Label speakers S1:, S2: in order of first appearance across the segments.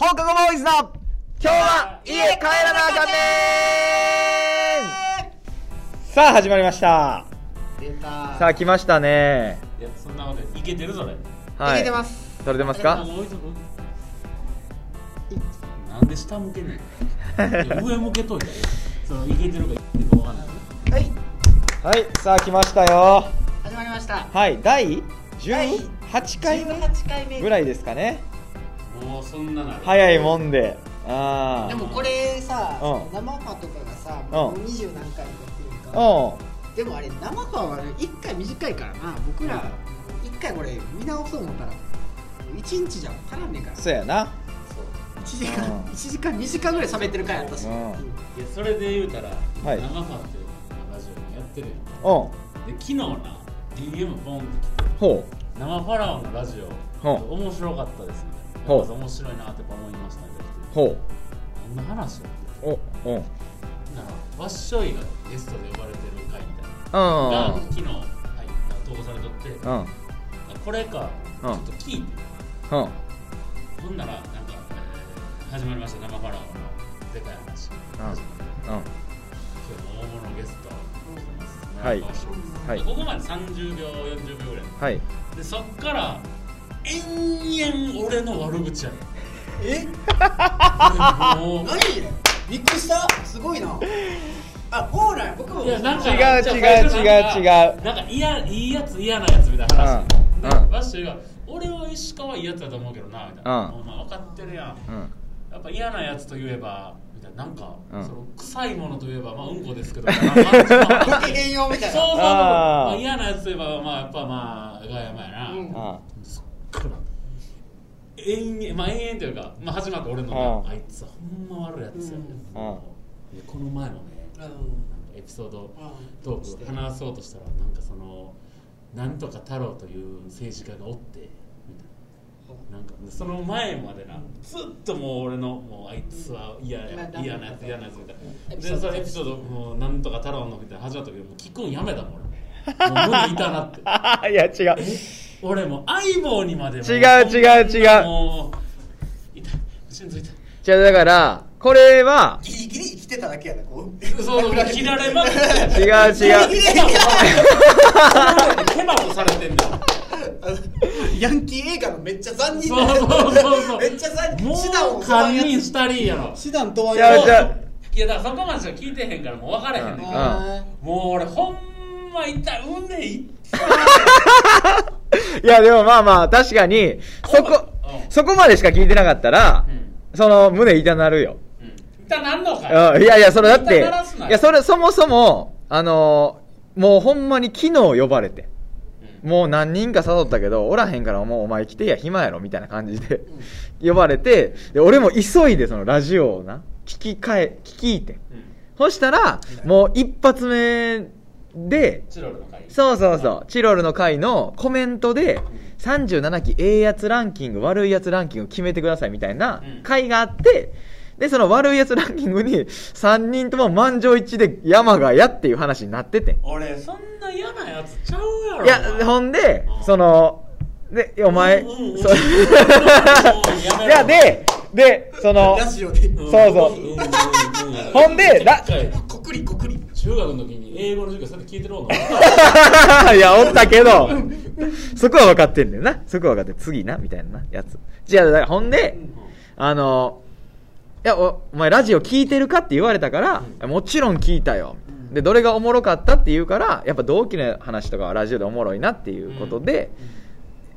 S1: 放課後ボーイズの今日は家帰らなあかんねーさあ始まりました。
S2: 出た。
S1: さあ来ましたね。
S3: いやそんなことい。けてるそれ
S1: はい。
S2: いけてます。
S1: 撮れてますか？
S3: なんで下向け 上向けといそのいけてるかいけてるかわかんない。
S2: はい。
S1: はい。さあ来ましたよ。
S2: 始まりました。
S1: はい。第
S2: 第
S1: 18回目
S2: ？18回目。
S1: ぐらいですかね
S3: もうそんななる？
S1: 早いもんで。あ
S2: でもこれさ、
S1: うん。
S2: 生ファとかがさ、
S1: ん。
S2: もう二十何回とかっていうか、
S1: あ
S2: でもあれ生ファはね一回短いからな。僕ら一回これ見直そう思ったら一日じゃ足らんねんから。
S1: うんそうやな。
S2: 1時間
S1: うん。
S2: 一時間2時間ぐらい喋ってる回あったし、
S1: うん。
S3: いやそれで言うたら、
S1: はい。
S3: 生ファっていうラジオもやってるや
S1: うん。
S3: んで昨日な DM ポンって来て
S1: ほ
S3: 生ファラオのラジオ面白かったですみたいな
S1: ほう。
S3: やっぱ面白いなって思いましたね
S1: うほ
S3: どんな話を
S1: うおう。ん
S3: なんかワッショイがゲストで呼ばれてる回みたいな。のが
S1: うん。
S3: 昨日、はい、投稿されとって、
S1: うん。
S3: これかち
S1: うん。
S3: ょっと聞いて、
S1: うん。
S3: ほんならなんか、えー始まりました生ファラオのでかい話、
S1: うん。うん。
S3: 今日も大物ゲスト
S1: はいはい。
S3: でここまで30秒40秒ぐらい。
S1: はい。
S3: でそっから延々俺の悪口やねん。
S2: え？
S3: もう。
S2: 何？びっくりした？すごいな。あほうなんや僕も。
S3: いやなんか
S1: 違う違う違う違う。
S3: なんか嫌いいやつ嫌なやつみたいな話、
S1: うん
S3: で
S1: うん。
S3: バッシュが俺は石川いいやつだと思うけどなみたいな、
S1: うん。
S3: お前分かってるやん。
S1: うん。
S3: やっぱ嫌なやつといえばみたいな。なんか、
S1: うん。
S3: その臭いものといえばまあうんこですけど。
S2: ご機嫌ようみたいな。
S3: そうそうそうまあ、嫌なやつといえばまあやっぱまあガヤマやな、
S2: うん。
S1: あ
S3: そっから延々まあ延々というか、まあ、始まって俺の
S1: うん。
S3: あいつはほんま悪いやつや、
S2: うん。
S3: でこの前もね
S2: う
S3: エピソード
S2: ん。
S3: トーク話そうとしたらなんかそのなんとか太郎という政治家がおってみたいな。なんかその前までなずっともう俺のもうあいつは嫌や
S2: うん
S3: 嫌なやつ嫌なやつみたいなでそのエピソードもうなんとか太郎のみたいな始まった時もう聞くんやめたもん俺もう。無理いたなって。
S1: あ いや違う。
S3: え俺もう相棒にまでも。
S1: 違う違う違う。
S3: もう痛い。心臓痛い。
S1: じゃあだからこれは
S2: ギリギリ生きてただけやなこう。
S3: そう切られまくって
S1: 違う違う。
S3: ケバブされてんだ。よ
S2: ヤンキー映画のめっちゃ残忍
S3: そうそうそうそう。
S2: めっちゃ残
S3: もう
S2: 忍手段を
S3: 堪忍したりやろ。
S2: 手段とは
S1: 違う違う
S3: いやだからそこまでしか聞いてへんからもう分からへんねんけど、
S2: あ
S3: もう俺ほんま痛い。うんねい
S1: いやでもまあまあ確かにそこ
S3: うん。
S1: そこまでしか聞いてなかったら
S3: うん。
S1: その胸痛なるよ。
S3: うん。痛なんのか
S1: うん。いやいやそれだって
S3: い
S1: やそれそもそもあのーもうほんまに昨日呼ばれて
S3: うん。
S1: もう何人か誘ったけどおらへんからもうお前来てや暇やろみたいな感じで呼ばれてで俺も急いでそのラジオをな聞き替え聞き入って。
S3: うん。
S1: そしたらもう一発目で
S3: チロルの会
S1: そうそうそう。チロルの回のコメントで37期ええやつランキング悪いやつランキング決めてくださいみたいな
S3: うん。
S1: 回があってでその悪いやつランキングに3人とも満場一致で山がやっていう話になってて。
S3: 俺そんな嫌なやつちゃうやろ。
S1: いやほんで
S3: うん。
S1: そのでお前
S3: うんうんうん。
S1: そいやででそのそうそう。ほんでラ
S2: こくりこくり。
S3: 中学の時に英語の授業それで聞いてるの
S1: いや、おったけど、そこは分かってんだよな。そこは分かってん次な、みたいななやつ。じゃあ、だからほんで、あの、いやお、お前ラジオ聞いてるかって言われたから、
S3: うん。
S1: もちろん聞いたよ。で、どれがおもろかったって言うから、やっぱ同期の話とかはラジオでおもろいなっていうことで、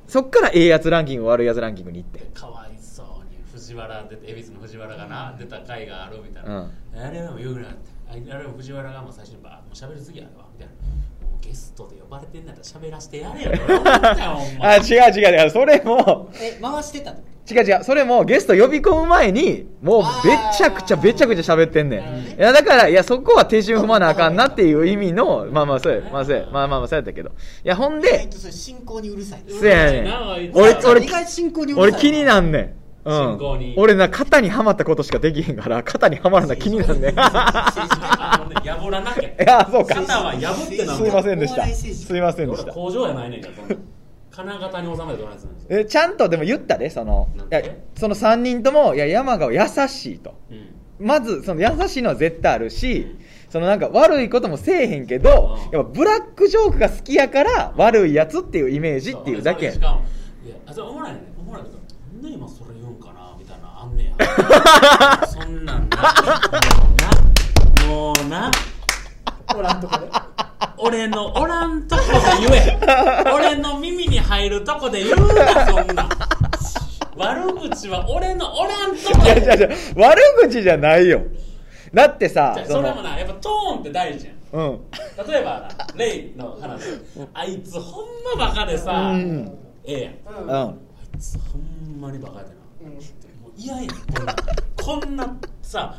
S1: そっからええやつランキング、悪いやつランキングに行って。
S3: かわいそうに藤原出て恵比寿の藤原がな出た回があるみたいな、
S1: うん。
S3: あれはもうよくなってあれは藤原がもう最初にバーッもう喋りすぎやわみたいなゲストで呼ばれてんだったら喋らせてやれよ
S1: あ、違う違う違う。それも、
S2: え回してたの？
S1: 違う違う。それもゲスト呼び込む前に、もうべちゃくちゃべちゃくちゃ喋ってんねん。いや、だから、いや、そこは手順踏まなあかんなっていう意味の、まあまあ、そうや、まあそうや、まあまあまあ、そうやったけど。いや、ほん
S2: 意外
S1: で、
S2: とそれ進行にうるさい
S1: せやねん。俺、俺俺気になんねん。うん。俺な、肩にはまったことしかできへんから、肩にはまるの気になんねん。いや、そうか。
S3: 肩は破ってなん
S1: すいませんでした。すいませんでし
S3: 俺
S1: た。
S3: 工場やないねんか金型に収めてどないするんですか
S1: えちゃんとでも言ったでそのいやその3人ともいや山川優しいと
S3: うん
S1: まずその優しいのは絶対あるしそのなんか悪いこともせえへんけど
S3: うん
S1: やっぱブラックジョークが好きやから悪いやつっていうイメージっていうだけ
S3: それしかもいやあそれおもろいねおもろいけどなんで今それ言うんかなみたいなのあんねや。そんなんな。もうな。もうな
S2: おらんとこで。
S3: 俺のおらんとこで言え。俺の耳に入るとこで言うなそんなん。悪口は俺のおらんとこ
S1: いやい
S3: で
S1: やいや悪口じゃないよ。だってさそ
S3: れもなやっぱトーンって大事やん。
S1: うん。
S3: 例えばなレイの話。あいつほんまバカでさ、
S1: うん
S3: ええやん。
S2: うん
S3: ほんまにバカやでな、
S2: うん
S3: もう嫌やん。こんなこんなさ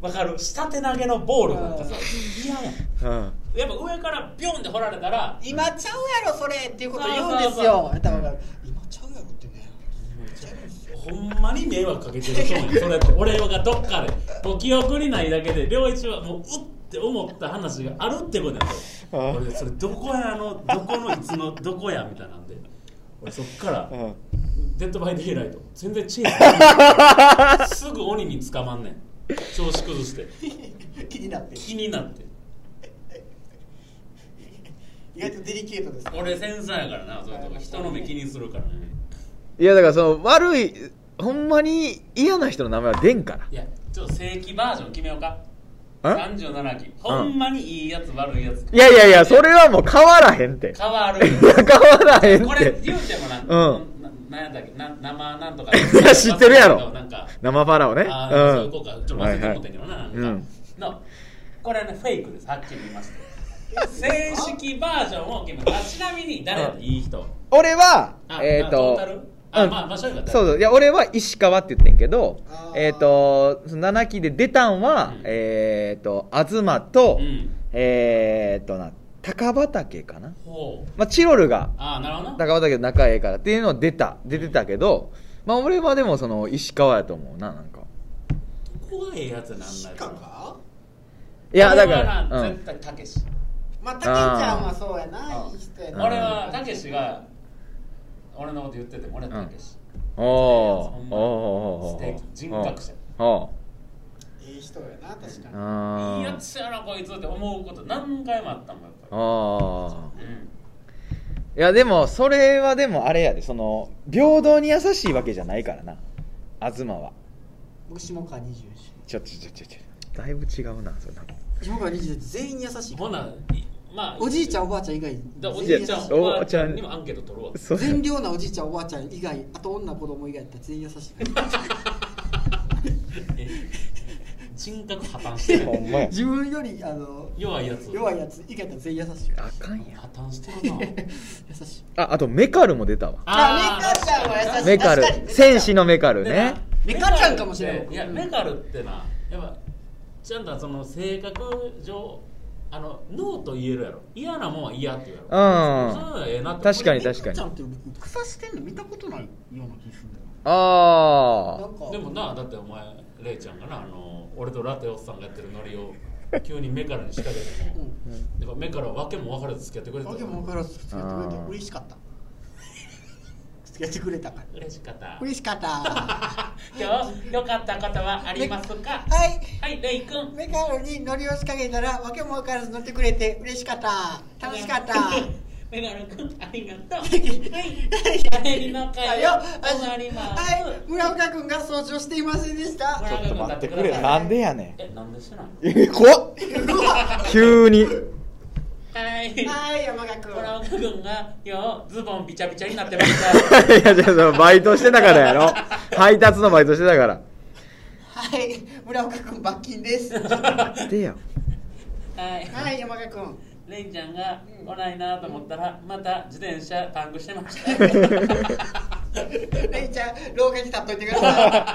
S3: わかる？下手投げのボールなんかさ嫌やん。
S1: うん。
S3: やっぱ上からビョンって掘られたら
S2: 今ちゃうやろそれっていうこと言うんですよ。今ちゃうやろってねちゃうんですよ
S3: ほんまに迷惑かけてると思うよそれって。俺がどっかで。もう記憶にないだけで良一はもううって思った話があるってことや俺それどこやのどこのいつのどこやみたいなんで俺そっから
S1: うん。
S3: Dead by Daylight。全然チェイスすぐ鬼に捕まんねん。調子崩して。
S2: 気になって。
S3: 気になって。
S2: 意外とデリケートです
S3: 俺繊細やからなそういうとこ。人の目気にするからね。
S1: いやだからその悪いほんまに嫌な人の名前は出んから。
S3: いやちょっと正規バージョン決めようか。
S1: え
S3: 37期ほんまにいいやつ悪いやつ
S1: いやいやいやそれはもう変わらへんって。
S3: 変わる。
S1: いや変わらへんっ
S3: これ
S1: て
S3: 言うてもな、
S1: うん。
S3: ななんやったっけ？な生なんとか。
S1: いや知ってるやろ。
S3: なんか。
S1: 生ファラオね。
S3: あーそういう
S1: う
S3: 子か。ちょっと忘れて思ったけどな,、なんか
S1: うん。
S3: のこれはねフェイクです。はっきり言いまして。正式バージョンを決めた。あちなみに誰やった？いい人。
S1: 俺は
S3: あ
S1: えっ、
S3: ー
S1: と
S3: あ、
S1: うん。
S3: まあまあそういうこと
S1: そうそう。いや俺は石川って言ってんけどえっ、とその7期で出たんは、
S3: うん。
S1: えっ、と東と、
S3: うん。
S1: えっ、とな高畑かな？
S3: ほう。
S1: まあチロルが
S3: ああなるほどな。
S1: 高畑と仲ええからっていうの出た出てたけどまあ俺はでもその石川やと思うななんか。
S3: ここがええやつなんだ
S2: し
S3: よ。
S2: かか
S1: いやだから、うん。
S3: な絶、対たけし。
S2: まあたけちゃんはそうやないい人やな。
S3: 俺はたけしが俺のこと言ってても俺はたけし
S1: おー。お
S3: 素敵人格者。
S2: いい人やな確かに。
S3: いいやつやなこいつって思うこと何回もあったもんやっぱり。うん。
S1: いやでもそれはでもあれやでその平等に優しいわけじゃないからな。東は。
S2: 僕下川20
S1: ちょちょちょちょちょ。だいぶ違うなそれな
S2: 下川20全員優しい
S3: ほないまあ
S2: おじいちゃんおばあちゃん以外
S3: だおじいちゃん
S1: お
S3: おばあちゃんにもアンケート取るわ
S2: 善良なおじいちゃんおばあちゃん以外あと女子供以外やったら全員優しい
S3: え人格破綻してる
S2: 自分よりあの
S3: 弱いやつ。
S2: 弱いやつ以外やったら全員優しい。
S1: あかんや
S3: 破綻してるな。
S2: 優しい。
S1: ああとメカルも出たわ。
S2: あメカちゃんは優しい。
S1: メカル。戦士のメカル
S3: で
S1: ね
S2: メカちゃんかもしれん
S3: メカルっていやメカルってなやっぱちゃんとその性格上あのノーと言えるやろ。嫌なもんは嫌って言うやろ。
S1: うん。
S3: そういうのはええなって。
S1: 確かに
S2: メ
S1: 確かに
S2: カちゃんって僕草してんの見たことないような気するんだよ
S1: あ
S2: なんか。
S3: でもなだってお前レイちゃんがなあの俺とラテおっさんがやってるノリを 急に目からに仕掛けて。も、やっぱ目からわけも分からず付き合ってくれて
S2: わけも分からず付き合ってくれて嬉しかった付き合ってくれたから。
S3: 嬉しかった。
S2: 嬉しかった。は
S3: 今日良かったことはありますか？
S2: い。
S3: はいレイ君。
S2: メカルに乗りを仕掛けたらわけも分からず乗ってくれて嬉しかった。楽しかった。
S3: メガネ君ありがとう。
S2: は
S3: はい。帰りの
S2: は
S3: 会
S2: い。よ
S3: 終わります。
S2: はい。村岡君が掃除をしていませんでした。
S1: ちょっと待ってくれ。なんでやね
S3: えなんでしてない
S1: え怖っ。急に
S3: はい。
S2: はい山川君
S3: 村岡君が今日ズボンびちゃびちゃになってました
S1: いやじゃあそのバイトしてたからやろ。配達のバイトしてたから。
S2: はい。村岡君罰金です。
S1: でよ。
S3: はい。
S2: はい山川君
S3: レイちゃんが来ないなと思ったらまた自転車パンクしてました。
S2: レイちゃん廊下に立っといてくださ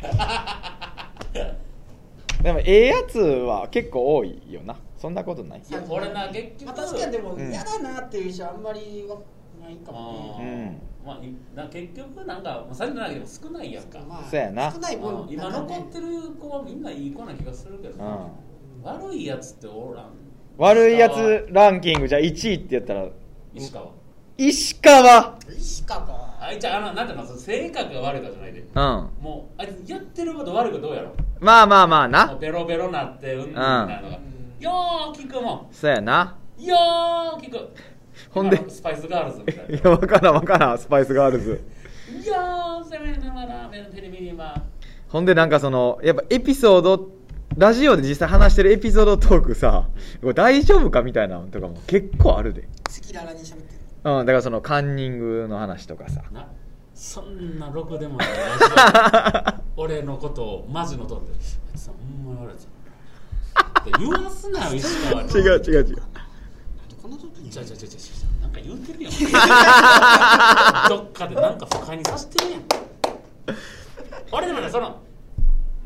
S1: でもええやつは結構多いよなそんなことない。
S3: いや俺な結
S2: い、
S3: 局
S2: まあ、確かにでも
S1: うん
S2: 嫌だなっていう人はあんまりはないか
S3: あ
S2: もね。
S3: ー。
S1: うん。
S3: まあいな結局なんかまあさっきの中でも少ないやんか、
S2: まあ
S1: そうやな。
S2: 少ない分
S3: うん。今残ってる子はみんないい子な気がするけどな、悪いやつっておらん。
S1: 悪いやつランキングじゃあ1位って言ったら
S3: 石川。
S1: 石川。
S2: 石川。か
S3: あいつあのなんていうの性格が悪いかじゃないで。
S1: うん。
S3: もうあいつやってること悪いかどうやろ
S1: まあまあまあ
S3: も
S1: な
S3: うベロベロなってうんなのがよー聞くも。
S1: そうやな。ん
S3: よー聞く
S1: ほんで。
S3: スパイスガールズみたい
S1: いやわからんわからんスパイスガールズ。
S3: なよーせめながらメテレビには
S1: ほんでなんかそのやっぱエピソードラジオで実際話してるエピソードトークさこれ大丈夫かみたいなのとかも結構あるで。
S2: 赤裸々に喋ってる。
S1: うんだからそのカンニングの話とかさ。
S3: なそんなろくでもないラジオ。俺のことをマジのとってあいつさほんまに悪いやつって言わすなよ石川に
S1: 違う違う違う。
S2: この時に
S3: ちゃうちゃうちゃうちゃう。なんか言うてるやん。どっかでなんか不快にさせてるやん。俺でもねその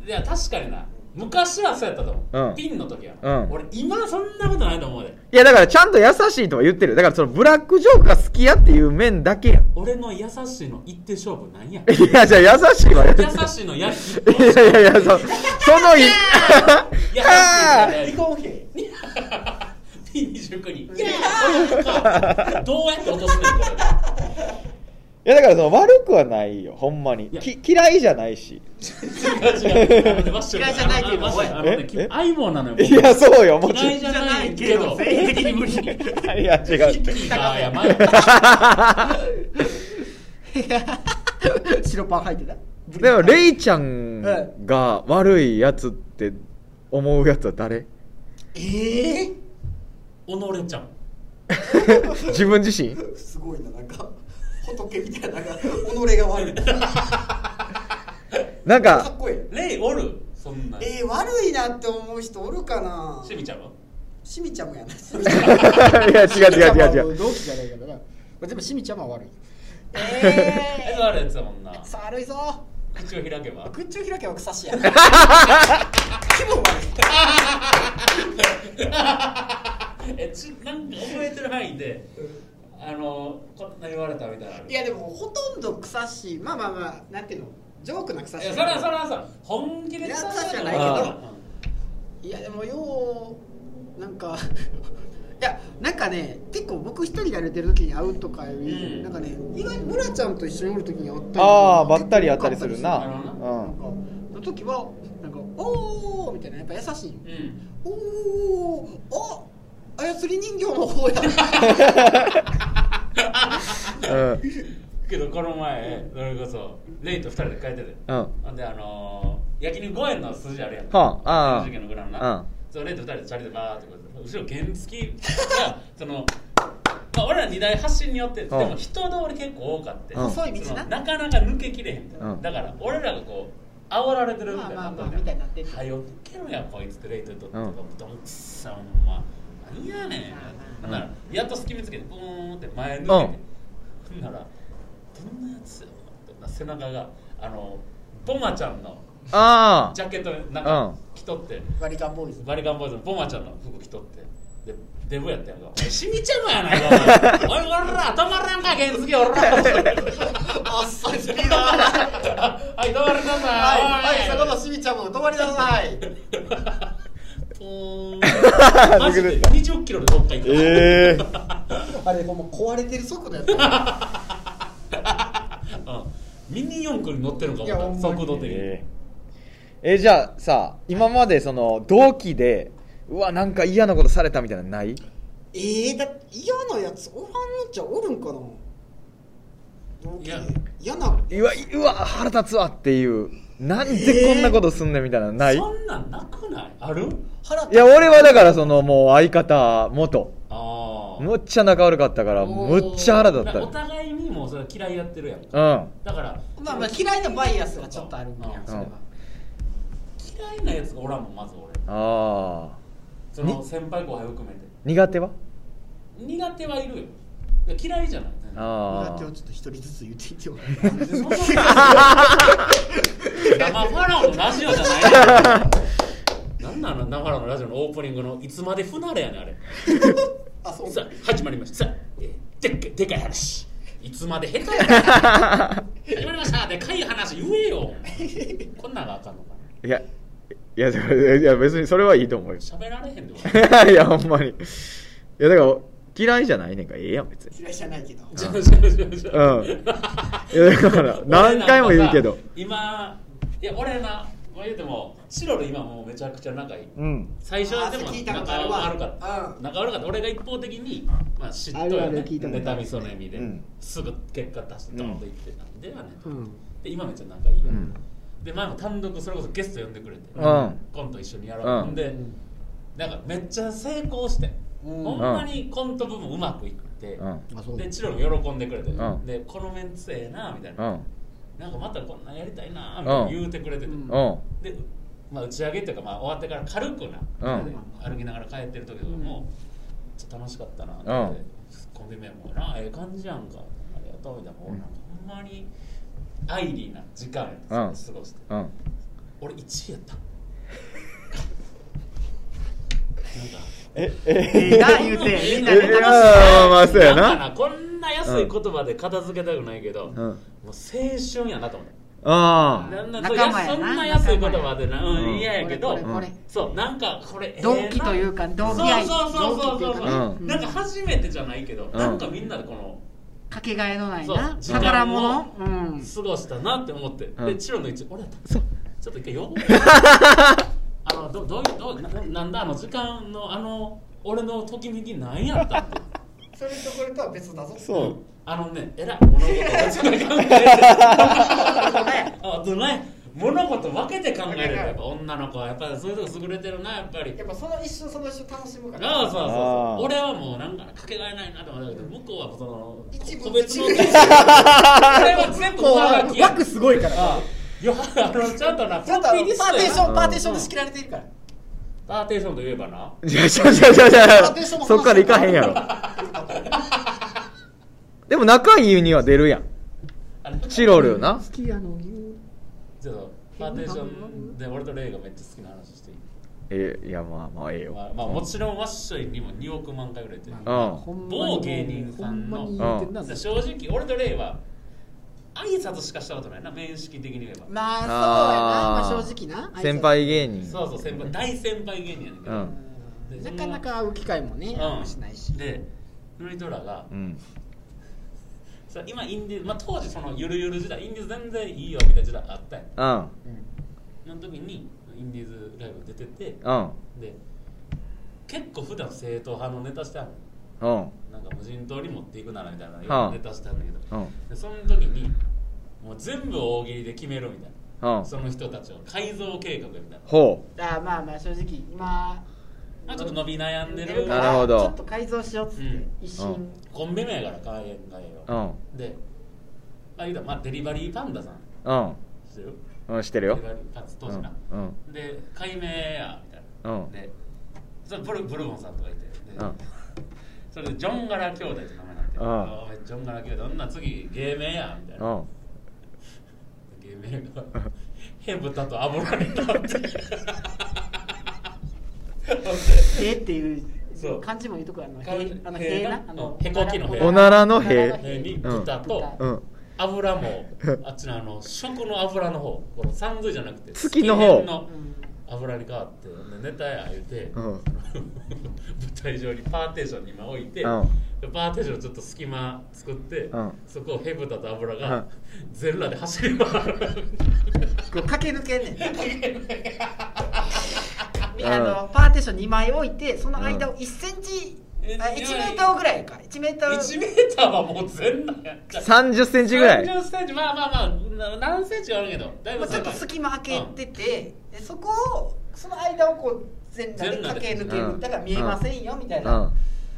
S3: いや確かにな昔はそうやったと思う、
S1: うん。
S3: ピンの時は、
S1: うん。
S3: 俺今そんなことないと思うで。
S1: いやだからちゃんと優しいとは言ってる。だからそのブラックジョークが好きやっていう面だけやん。
S3: 俺の優しいの一手勝負なんや。
S1: いやじゃあ優しいわ。よ
S3: 優しいのやり
S1: いやいやいやそそのい
S3: 優しい
S2: 離婚兵
S3: P29 にいやー。どうやって落とすねんこ
S1: いやだからその悪くはないよほんまに。
S3: いや。
S1: き嫌いじゃないし。
S3: れ違う違う
S2: 嫌いじゃないけど
S3: あのあのね
S1: ええ？
S3: 相棒なのよ
S1: いやそうよもちろん。
S3: 嫌いじゃないけど
S2: 性的に無理。
S1: いや違う
S3: あやまい
S2: 白パン履いてた？
S1: でもレイちゃんが悪いやつって思うやつは誰？
S2: ええ
S3: 己ちゃん。
S1: 自分自身？
S2: すごいななんか仏みたいななんか己が悪い。
S1: なんか
S2: かっこいい。
S3: レイおる？そんな。
S2: えー、悪いなって思う人おるかな？
S3: しみちゃんは？
S2: しみちゃんもやな。
S1: いや違う違う違う違う。
S2: 同期じゃないからなまあでもしみちゃんも悪い。
S3: あい
S2: え
S3: つ悪いやつだもんな。
S2: ー、さあ悪いぞ。
S3: 口を開けば？
S2: 口を開けば草しや。気分悪
S3: えちなんか覚えてる範囲であのこんな言われたみたいな。
S2: いいやでもほとんど草しまあまあまあなんていうのジョークな草し。
S3: いやそれはそれはさ本気で草
S2: じゃない
S1: けど。
S2: いやでもようなんか いやなんかね結構僕一人で歩いてる時に会うとかより、
S3: うん。
S2: なんかね意外に村ちゃんと一緒におる時に会ったり
S1: ああばったりやったりするな。
S3: な
S1: うん。
S2: の時はなんか「おお」みたいなやっぱ優しい。
S3: うん。
S2: おおあ操り人形の方や。
S1: うん。
S3: けどこの前それこそレイと二人で帰ってて。
S1: うん。
S3: ほんであのー、焼肉5円の数字あるやん
S1: はあああ。
S3: 事件のグラム
S1: うん。
S3: なそうレイと二人でチャリでバーってこう後ろ原付がそのまあ俺ら二台発進によってでも人通り結構多かって、
S1: うん
S2: 細い道な。
S3: そのなかなか抜けきれへんみたいな、
S1: うん。
S3: だから俺らがこう煽られてるみたいな。
S2: まあまあまあみたいになってる
S3: はよ抜けろやこいつってレイと言っとって、
S1: うん。
S3: どんくさほんま何やねん。ならやっと隙見つけてブーンって前抜けて、ほん。ならどんなやつよって背中が。あのボマちゃんの
S1: あ
S3: ジャケットなん
S1: う
S3: か
S1: ん。
S3: 着とって、
S2: バリカンボーイズ。
S3: バリカンボーイズのボマちゃんの服着とって。でデブやったやんか「おいしみちゃまやないかおいおら止まらんか原付おら」
S2: あっさいスピード。は
S3: はい止まりなさい
S2: い。はいそこのしみちゃんも止まりなさい
S3: マジで20キロでどっか行った、
S1: ええ
S2: あれほんま壊れてる速度やった。
S3: うん。ミニ四駆に乗ってるのか
S2: いやほんまに。
S3: 速度的に、
S1: ええじゃあさ今までその同期でうわなんか嫌なことされたみたいなのない？
S2: えー、だって嫌なやつおらんのちゃおるんかな？嫌な。
S1: うわうわ腹立つわっていうなんでこんなことすんねんみたいなのない、
S3: そんなんなくない？ある？
S2: 腹
S1: いや俺はだからそのもう相方元。
S3: ああ
S1: むっちゃ仲悪かったからむっちゃ腹立った。
S3: お互いにもうそれは嫌いやってるやん
S1: うん。
S3: だから
S2: まあまあ嫌いなバイアスがちょっとあるんや
S3: うん。
S2: それは。
S3: 嫌いなやつがおらんもんまず俺。
S1: ああ
S3: その先輩後輩含めて。
S1: 苦手は？
S3: 苦手はいるよ。いや嫌いじゃない
S1: あ
S2: 苦手をちょっと一人ずつ言っていってよ
S3: そんな生ファラオのラジオじゃない。なんなの生ファラオのラジオのオープニングのいつまで不慣れやねんあれ。
S2: あそう。
S3: さあ始まりました。さあ、えーでっかいでかい話。いつまで下手やねん。始まりました。でかい話言えよ。こんなんがあかんのかな。い
S1: やいやいや別にそれはいいと思うよ。
S3: 喋られへんで俺。
S1: いやほんまに。いやだから嫌いじゃないねんからええやん別に。
S2: 嫌いじゃないけど。
S3: じゃあじゃあじゃあじゃあ
S1: うん。いやだから何回も言うけど。
S3: 今いや俺なまあ言うてもチロル今もうめちゃくちゃ仲いい。
S1: うん。
S3: 最初はでも
S2: あ聞いたこと
S3: 仲
S2: あるわ。
S3: 悪かった
S2: うん。
S3: 仲悪かった。俺が一方的にまあ知っと
S2: あるあ
S3: るよね
S2: る聞いたことある。
S3: 妬みそねみで
S1: うん。
S3: すぐ結果出してドーンと言ってたんではね。
S2: うん。
S3: で今めっちゃ仲いいよ。
S1: うん。
S3: で前も単独それこそゲスト呼んでくれて。
S1: うん。
S3: コント一緒にやろ
S1: うん
S3: うほん。でなんかめっちゃ成功して。
S2: うん
S3: ほんまにコント部分うまくいってでチロルも喜んでくれて
S1: うん。
S3: でこのメンツええなみたい
S1: うん。
S3: ななんかまたこんなんやりたいなみたいな言うてくれてて。で、まあ、打ち上げっていうか、まあ、終わってから軽くな、歩きながら帰ってる時とかも、ちょっと楽しかったなって、
S1: うん。
S3: コンビ名もなええ感じやんか。ありがとうみたいな。もうなん。かほんまにアイリーな時間やった
S1: うん。
S3: 過ごして。
S1: うん。
S3: 俺1位やった。なんか
S1: え
S2: ええな言うてみんなで楽し
S1: えまあまあそうやな
S3: こんな安い言葉で片付けたくないけど、
S1: うん
S3: もう青春やなと思って
S1: あ
S3: なんなそんな安い言葉でな
S1: うん
S3: 嫌やけど、
S2: これ
S3: そうなんかこれ
S2: 同期というか同期愛
S3: そうそうそうそうそうなんか初めてじゃないけど、なんかみんなでこの
S2: かけがえのない
S3: そう
S2: な宝物うん
S3: 過ごしたなって思って、でチロの位置俺やった
S1: そう
S3: ちょっと一回呼ぼうどどういうどうななんだあの時間のあの俺のときめき何やった？っ て
S2: それとこれとは別だぞ。
S1: そう。
S3: あのねえらい物事別に考えて あとね物事分けて考えるやっぱ女の子はやっぱりそういうとこ優れてるなやっぱり。
S2: やっぱその一瞬その一瞬楽しむから。
S3: ああそうそう
S1: あー。
S3: そう俺はもうなんかかけがえないなと思ったけど向こうはその
S2: 一部
S3: 個別の俺は全部上書きや。
S2: 枠すごいから
S3: ああよ あのちゃんとな
S2: ちょっとパーテーション
S1: うん。
S2: パーテーションで仕切られてるから。
S3: パーテーションといえばな。
S1: じゃあじゃあじゃあじゃあじゃあそっから行かへんやろ。でも仲いいには出るやん。チロルな。
S2: 好きやの。言う
S3: ちょっとパーテーションで俺とレイがめっちゃ好きな話していい？
S1: えいやまあまあええよ。
S3: まあ、まあもちろんワッショイにも2億万回売れてる。
S1: うん。
S3: 某芸人さんの。
S2: ほん。
S3: 正直俺とレイは挨拶しかしたことないな面識的に言えば。
S2: まあそうやな。まあ正直な
S1: 先輩芸人。
S3: そうそう先輩大先輩芸人やねんけど、
S1: うん。
S3: で
S2: なかなか会う機会もねあんましないし。
S3: でヌリトラが
S1: うん。
S3: さ今インディーズ、まあ、当時そのゆるゆる時代インディーズ全然いいよみたいな時代あったやん。
S1: うん。
S3: その時にインディーズライブ出てて
S1: うん。
S3: で結構普段正統派のネタしてある
S1: うん
S3: なんか無人島に持っていくならみたいな
S1: はあ
S3: ネタしてあるんだけど、
S1: うん。
S3: でその時にもう全部大喜利で決めるみたいな、
S1: うん。
S3: その人たちを改造計画みたいな。
S1: ほ
S2: あーまあまあ正直今
S3: まあちょっと伸び悩んでる。
S1: なるほど。
S2: ちょっと改造しようっつって、
S3: うん。
S2: 一瞬、
S3: コンビ名やから変え変え
S1: う
S3: よ。
S1: うん。
S3: でまあ言うたらまあデリバリーパンダさん。
S1: うん。
S3: 知ってる？
S1: うんしてるよ。
S3: デリバリーパンダ当時な、
S1: うん。
S3: で解明やみたいな、
S1: うん。
S3: でそれブルブルボンさんとかいて。で、
S1: うん
S3: それでジョンガラ兄弟って名前になって、
S1: うん。
S3: ジョンガラ兄弟ほんなら次芸名やみたいな、
S1: うん。
S3: 芸名がヘブタとアボラになって
S2: へっていう
S3: そう。
S2: 漢字も言うとこあの。へあの
S3: へな？
S2: あの
S3: うん。へこきのへ。
S1: おなら？のへ。
S3: へ。に豚と
S1: うん。
S3: 油もあっちのあの食の油の方。このサンドじゃなくて
S1: 月の方。
S3: の
S2: うん
S3: 油に変わってでネタや言うて、
S1: うん。
S3: 舞台上にパーテーションに今置いて、
S1: うん。
S3: でパーテーションちょっと隙間作って、
S1: うん。
S3: そこをヘブタと油
S1: うん。
S3: が全裸で走り回る。
S2: こう駆け抜けんねん。
S1: うん
S2: あのパーテーション2枚置いてその間を1センチ、
S3: うん
S2: あ1メーターぐらいか。1メーター
S3: 1メーターはもう全裸や
S1: 30センチぐらい。
S3: 30センチ。まあまあまあな何センチはあるけど。だいぶ
S2: まあちょっと隙間開けてて、でそこをその間をこう全裸で駆け抜け
S1: うん
S2: るだから見えませんよみたい
S1: うん。
S2: な、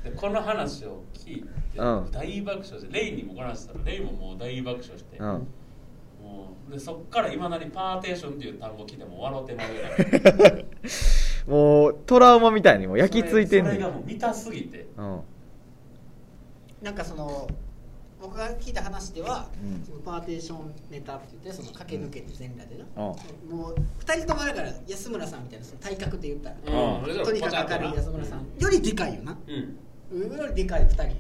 S3: でこの話を聞いて、
S1: うん。
S3: 大爆笑してレイにもこの話したらレイももう大爆笑して、
S1: うん。
S3: もうでそっからいまだにパーテーションっていう単語聞いても笑ってまうぐらい
S1: もうトラウマみたいにもう焼き付いてん
S3: そ
S1: ねん。
S3: れそれがもう見たすぎて。
S1: うん。
S2: なんかその僕が聞いた話では、
S1: うん。
S2: そのパーテーションネタって言ってその駆け抜けて全裸でな、
S1: うん。
S2: もう2人ともだから安村さんみたいなその体格で言ったら、
S3: うん。
S2: とにかく明るい安村さんよりでかいよな。
S3: うん。
S2: 上よりでかい2人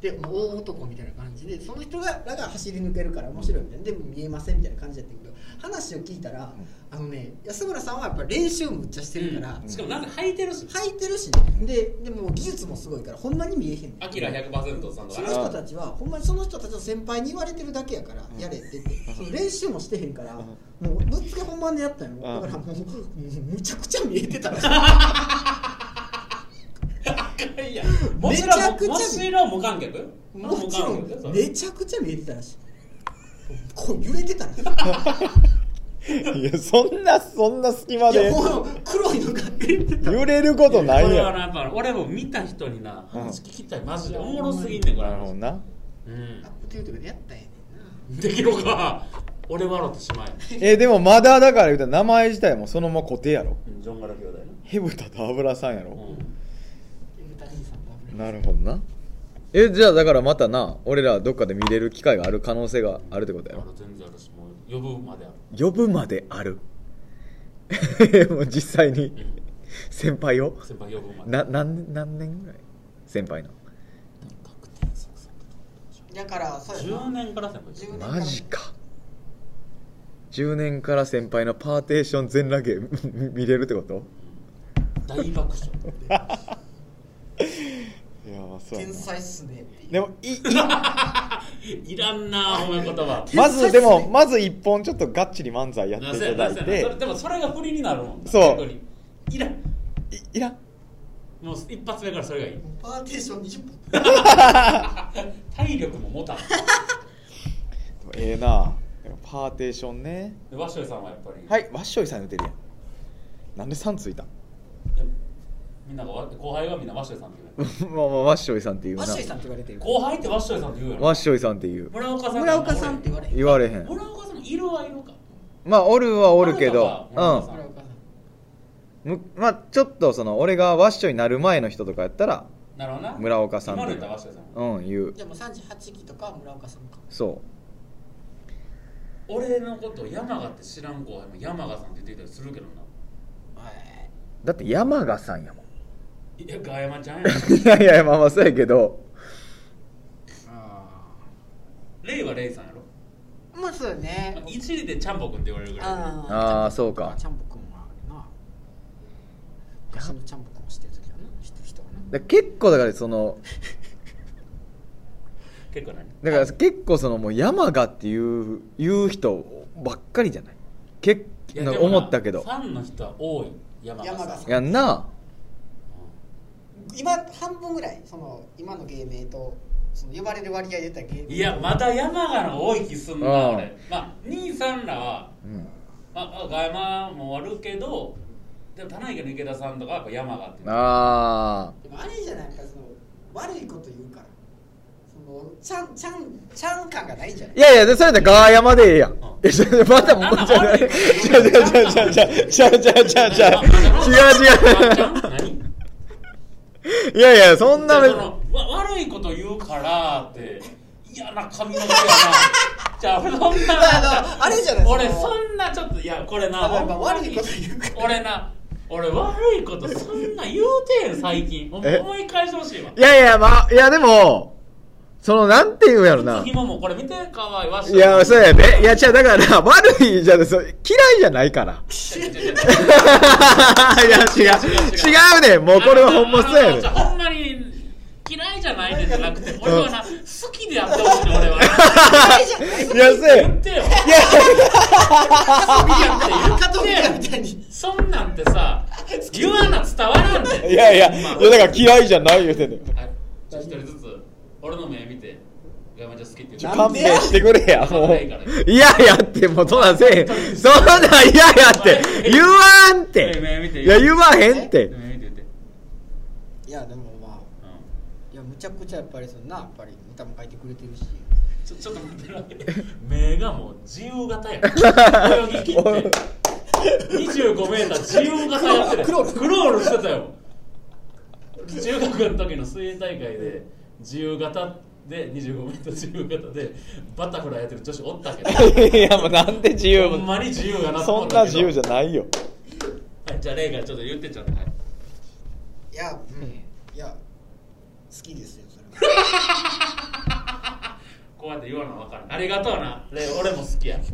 S2: でもう大男みたいな感じでその人がらが走り抜けるから面白いみたいな。でも見えませんみたいな感じだったけど話を聞いたら、あのね安村さんはやっぱり練習むっちゃしてるから、
S3: しかもなんか履いてるし。
S2: 履いてるしね。ででも技術もすごいからほんまに見えへんねん。
S3: アキラ100%さんとか
S2: その人たちはほんまにその人たちの先輩に言われてるだけやからやれって言ってその練習もしてへんからもうぶっつけ本番でやったんよ。だからもうもうむちゃくちゃ見えてたらしい
S3: いやもちろん
S2: めちゃくちゃ
S3: もちろん無観客
S2: もちろんめちゃくちゃ見えてたらしいこう揺れてたらしい
S1: いやそんなそんな隙間
S2: いや
S1: で
S2: もう黒いのが出てた。
S1: 揺れることない
S3: これは
S1: や
S3: なやっぱ俺も見た人にな話聞きたい。マジで。おもろすぎんねんこれ。
S1: んなるほどな。
S3: うん。
S2: アップトゥーとかでやったんやねんな。
S3: できるか。俺笑ってしまえ。
S1: えでもまだだから言うたら名前自体もそのまま固定やろ。
S3: うんジョンガラ兄弟。
S1: ヘブタと油さんやろ、
S3: なうん。
S2: 歌兄さん。
S1: なるほどなえじゃあだからまたな俺らどっかで見れる機会がある可能性があるってことやろ？
S3: 全然あるしもう呼ぶまである。
S1: 呼ぶまである？もう実際に先輩を？
S3: 先輩呼ぶまで。
S1: な何何年ぐらい？先輩の。
S2: だからそうやな。
S3: 10年から先輩
S2: 10年
S1: マジか。10年から先輩のパーテーション全裸芸 見れるってこと？
S3: 大爆笑
S2: 天才っすねっていう。
S1: でもいい
S3: いらんな褒め言葉。
S1: まずでもまず一本ちょっとがっちり漫才やっていただいて。
S3: でもそれが振りになるもん。
S1: そう。
S3: いらん。
S1: いいらん。
S3: もう一発目からそれがいい。
S2: パーテーション20分
S3: 体力も持たん。
S1: でもええな。パーテーションね。
S3: で和尚さんはやっぱり。
S1: はいわっしょいさん言うてるやん。なんで3ついた
S3: いやみんながわ後輩はみんな和尚さんって言う。
S1: まあまあわっしょいさんって言うな。
S2: ワッショイさんって言われてる。
S3: 後輩って和尚さんって言うやん
S1: わっしょいさんって言う。
S3: 村岡さん
S2: 村岡さんって言われへん。
S1: 言われへん。
S3: 村岡さんもいるはいるか。
S1: まあおるはおるけどうん。むまあちょっとその俺がワッショイになる前の人とかやったら
S3: なるほどな。
S1: 村岡さんってう。ん言う。
S2: じゃあもう38期とかは村岡さんか。
S1: そ
S3: 俺のこと山賀って知らん子は山賀さんって言ってたりするけどな。
S2: はい、
S1: うだって山賀さんやもん
S3: いやガヤマちゃんやん。
S1: いやいやまあまあそうやけど。
S2: あ
S3: レイはレイさんやろ？
S2: あまあそうよね。
S3: 一理でちゃんぽくんって言われるぐらい
S1: あー。そうか。
S2: ちゃんぽくんはあるな。昔のちゃんぽくんをしてる時はな。知ってる人はな。
S1: だ結構だからその
S3: 結構何？
S1: だから結構そのもう山賀っていう言う人ばっかりじゃない？結なんか
S3: いやでもな
S1: 思ったけど。
S3: ファンの人は多い山賀さ。ん
S2: 山賀さ。ん
S1: やんな
S2: 今半分ぐらいその今の芸名とその呼ばれる割合で言ったら芸名。
S3: いやまだ山賀の多い気すんな
S1: うん。
S3: 俺。まあ兄さんらは
S1: うん。
S3: まあガヤマもあるけどでも棚池の池田さんとかはやっぱ山賀っていう。
S1: あ
S2: でもあれじゃないかその悪いこと言うから。そのちゃんちゃんちゃん感がないんじゃない？
S1: ーいやいやでそれでガー山でええやん。
S3: ん。
S1: え ちょまたもうちょ
S3: あ
S1: ちょちょちょちょちょちょちょちょちょちょちょ違う違う。
S3: 何
S1: いやいやそんな
S3: のわ悪いこと言うからって嫌な髪の毛やな。じゃあそんな
S2: あれじゃない
S3: 俺
S2: そ
S3: んなちょっといやこれな
S2: 悪いこと言うから。
S3: 俺な俺悪いことそんな言うてん最近。思い返してほしいわ。
S1: いやいやまあいやでもそのなんて言うんやろな。
S3: 紐もこれ見てかわいわ。し
S1: いやそうやでいや違うだから悪いじゃそう嫌いじゃないから。いや違う違う。ねん。もうこれはほんまそうやね
S3: ほんまに嫌いじゃないねんじゃなくて俺はな好きでやってほしいね俺は。
S1: いやそうや
S3: 言ってよ。
S2: カトリアみたいに
S3: そんなんてさ言わな伝わらんで。
S1: いやいやい
S3: ま。あ
S1: やだから嫌いじゃない言うてん。ねん
S3: 一人ずつ俺の目見て山ちゃん好きって言う。
S1: 勘弁してくれやもう。
S3: いいから。
S1: 嫌やってもうそんなんせえへんそんなん嫌やって。言わんって。
S3: 目見て
S1: いや言わへんって。
S3: 目見て言って。
S2: いやでもまあ
S3: うん。
S2: いやむちゃくちゃやっぱりそのなやっぱり歌も書いてくれてるし。
S3: ちょちょっと待ってな。目がもう自由形や。泳ぎ切って。25メーター自由形やってる。
S2: クロール
S3: クロールしてたよ。中学の時の水泳大会で自由形で25メーター自由形でバタフライやってる女子おったけど。
S1: いやもうなんで自由？
S3: ほんまに自由やなと
S1: そんな自由じゃないよ。
S3: はいじゃあレイがちょっと言ってちゃってはい。
S2: いやうん。いや好きですよそれは
S3: こうやって言わな分かるありがとうな。レイ俺も好きや。はい。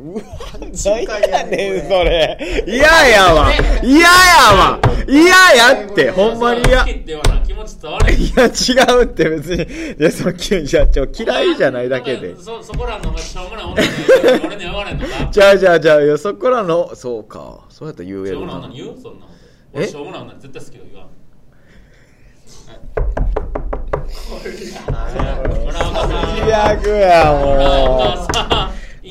S3: う
S1: わ何やねんそれ。嫌やわ。嫌やわ。嫌やってほんまに嫌。いや違うって別に。いやそのきいやちょ嫌いじゃないだけで。
S3: そそこらのしょうもない女に俺に言われんのか？
S1: じゃあじゃあじゃあいやそこらのそうか。そうやったら言えるな。
S3: しょうもない女に言う？そんな俺しょうもない女に絶対好きと言わん
S1: 最悪やもう。
S3: い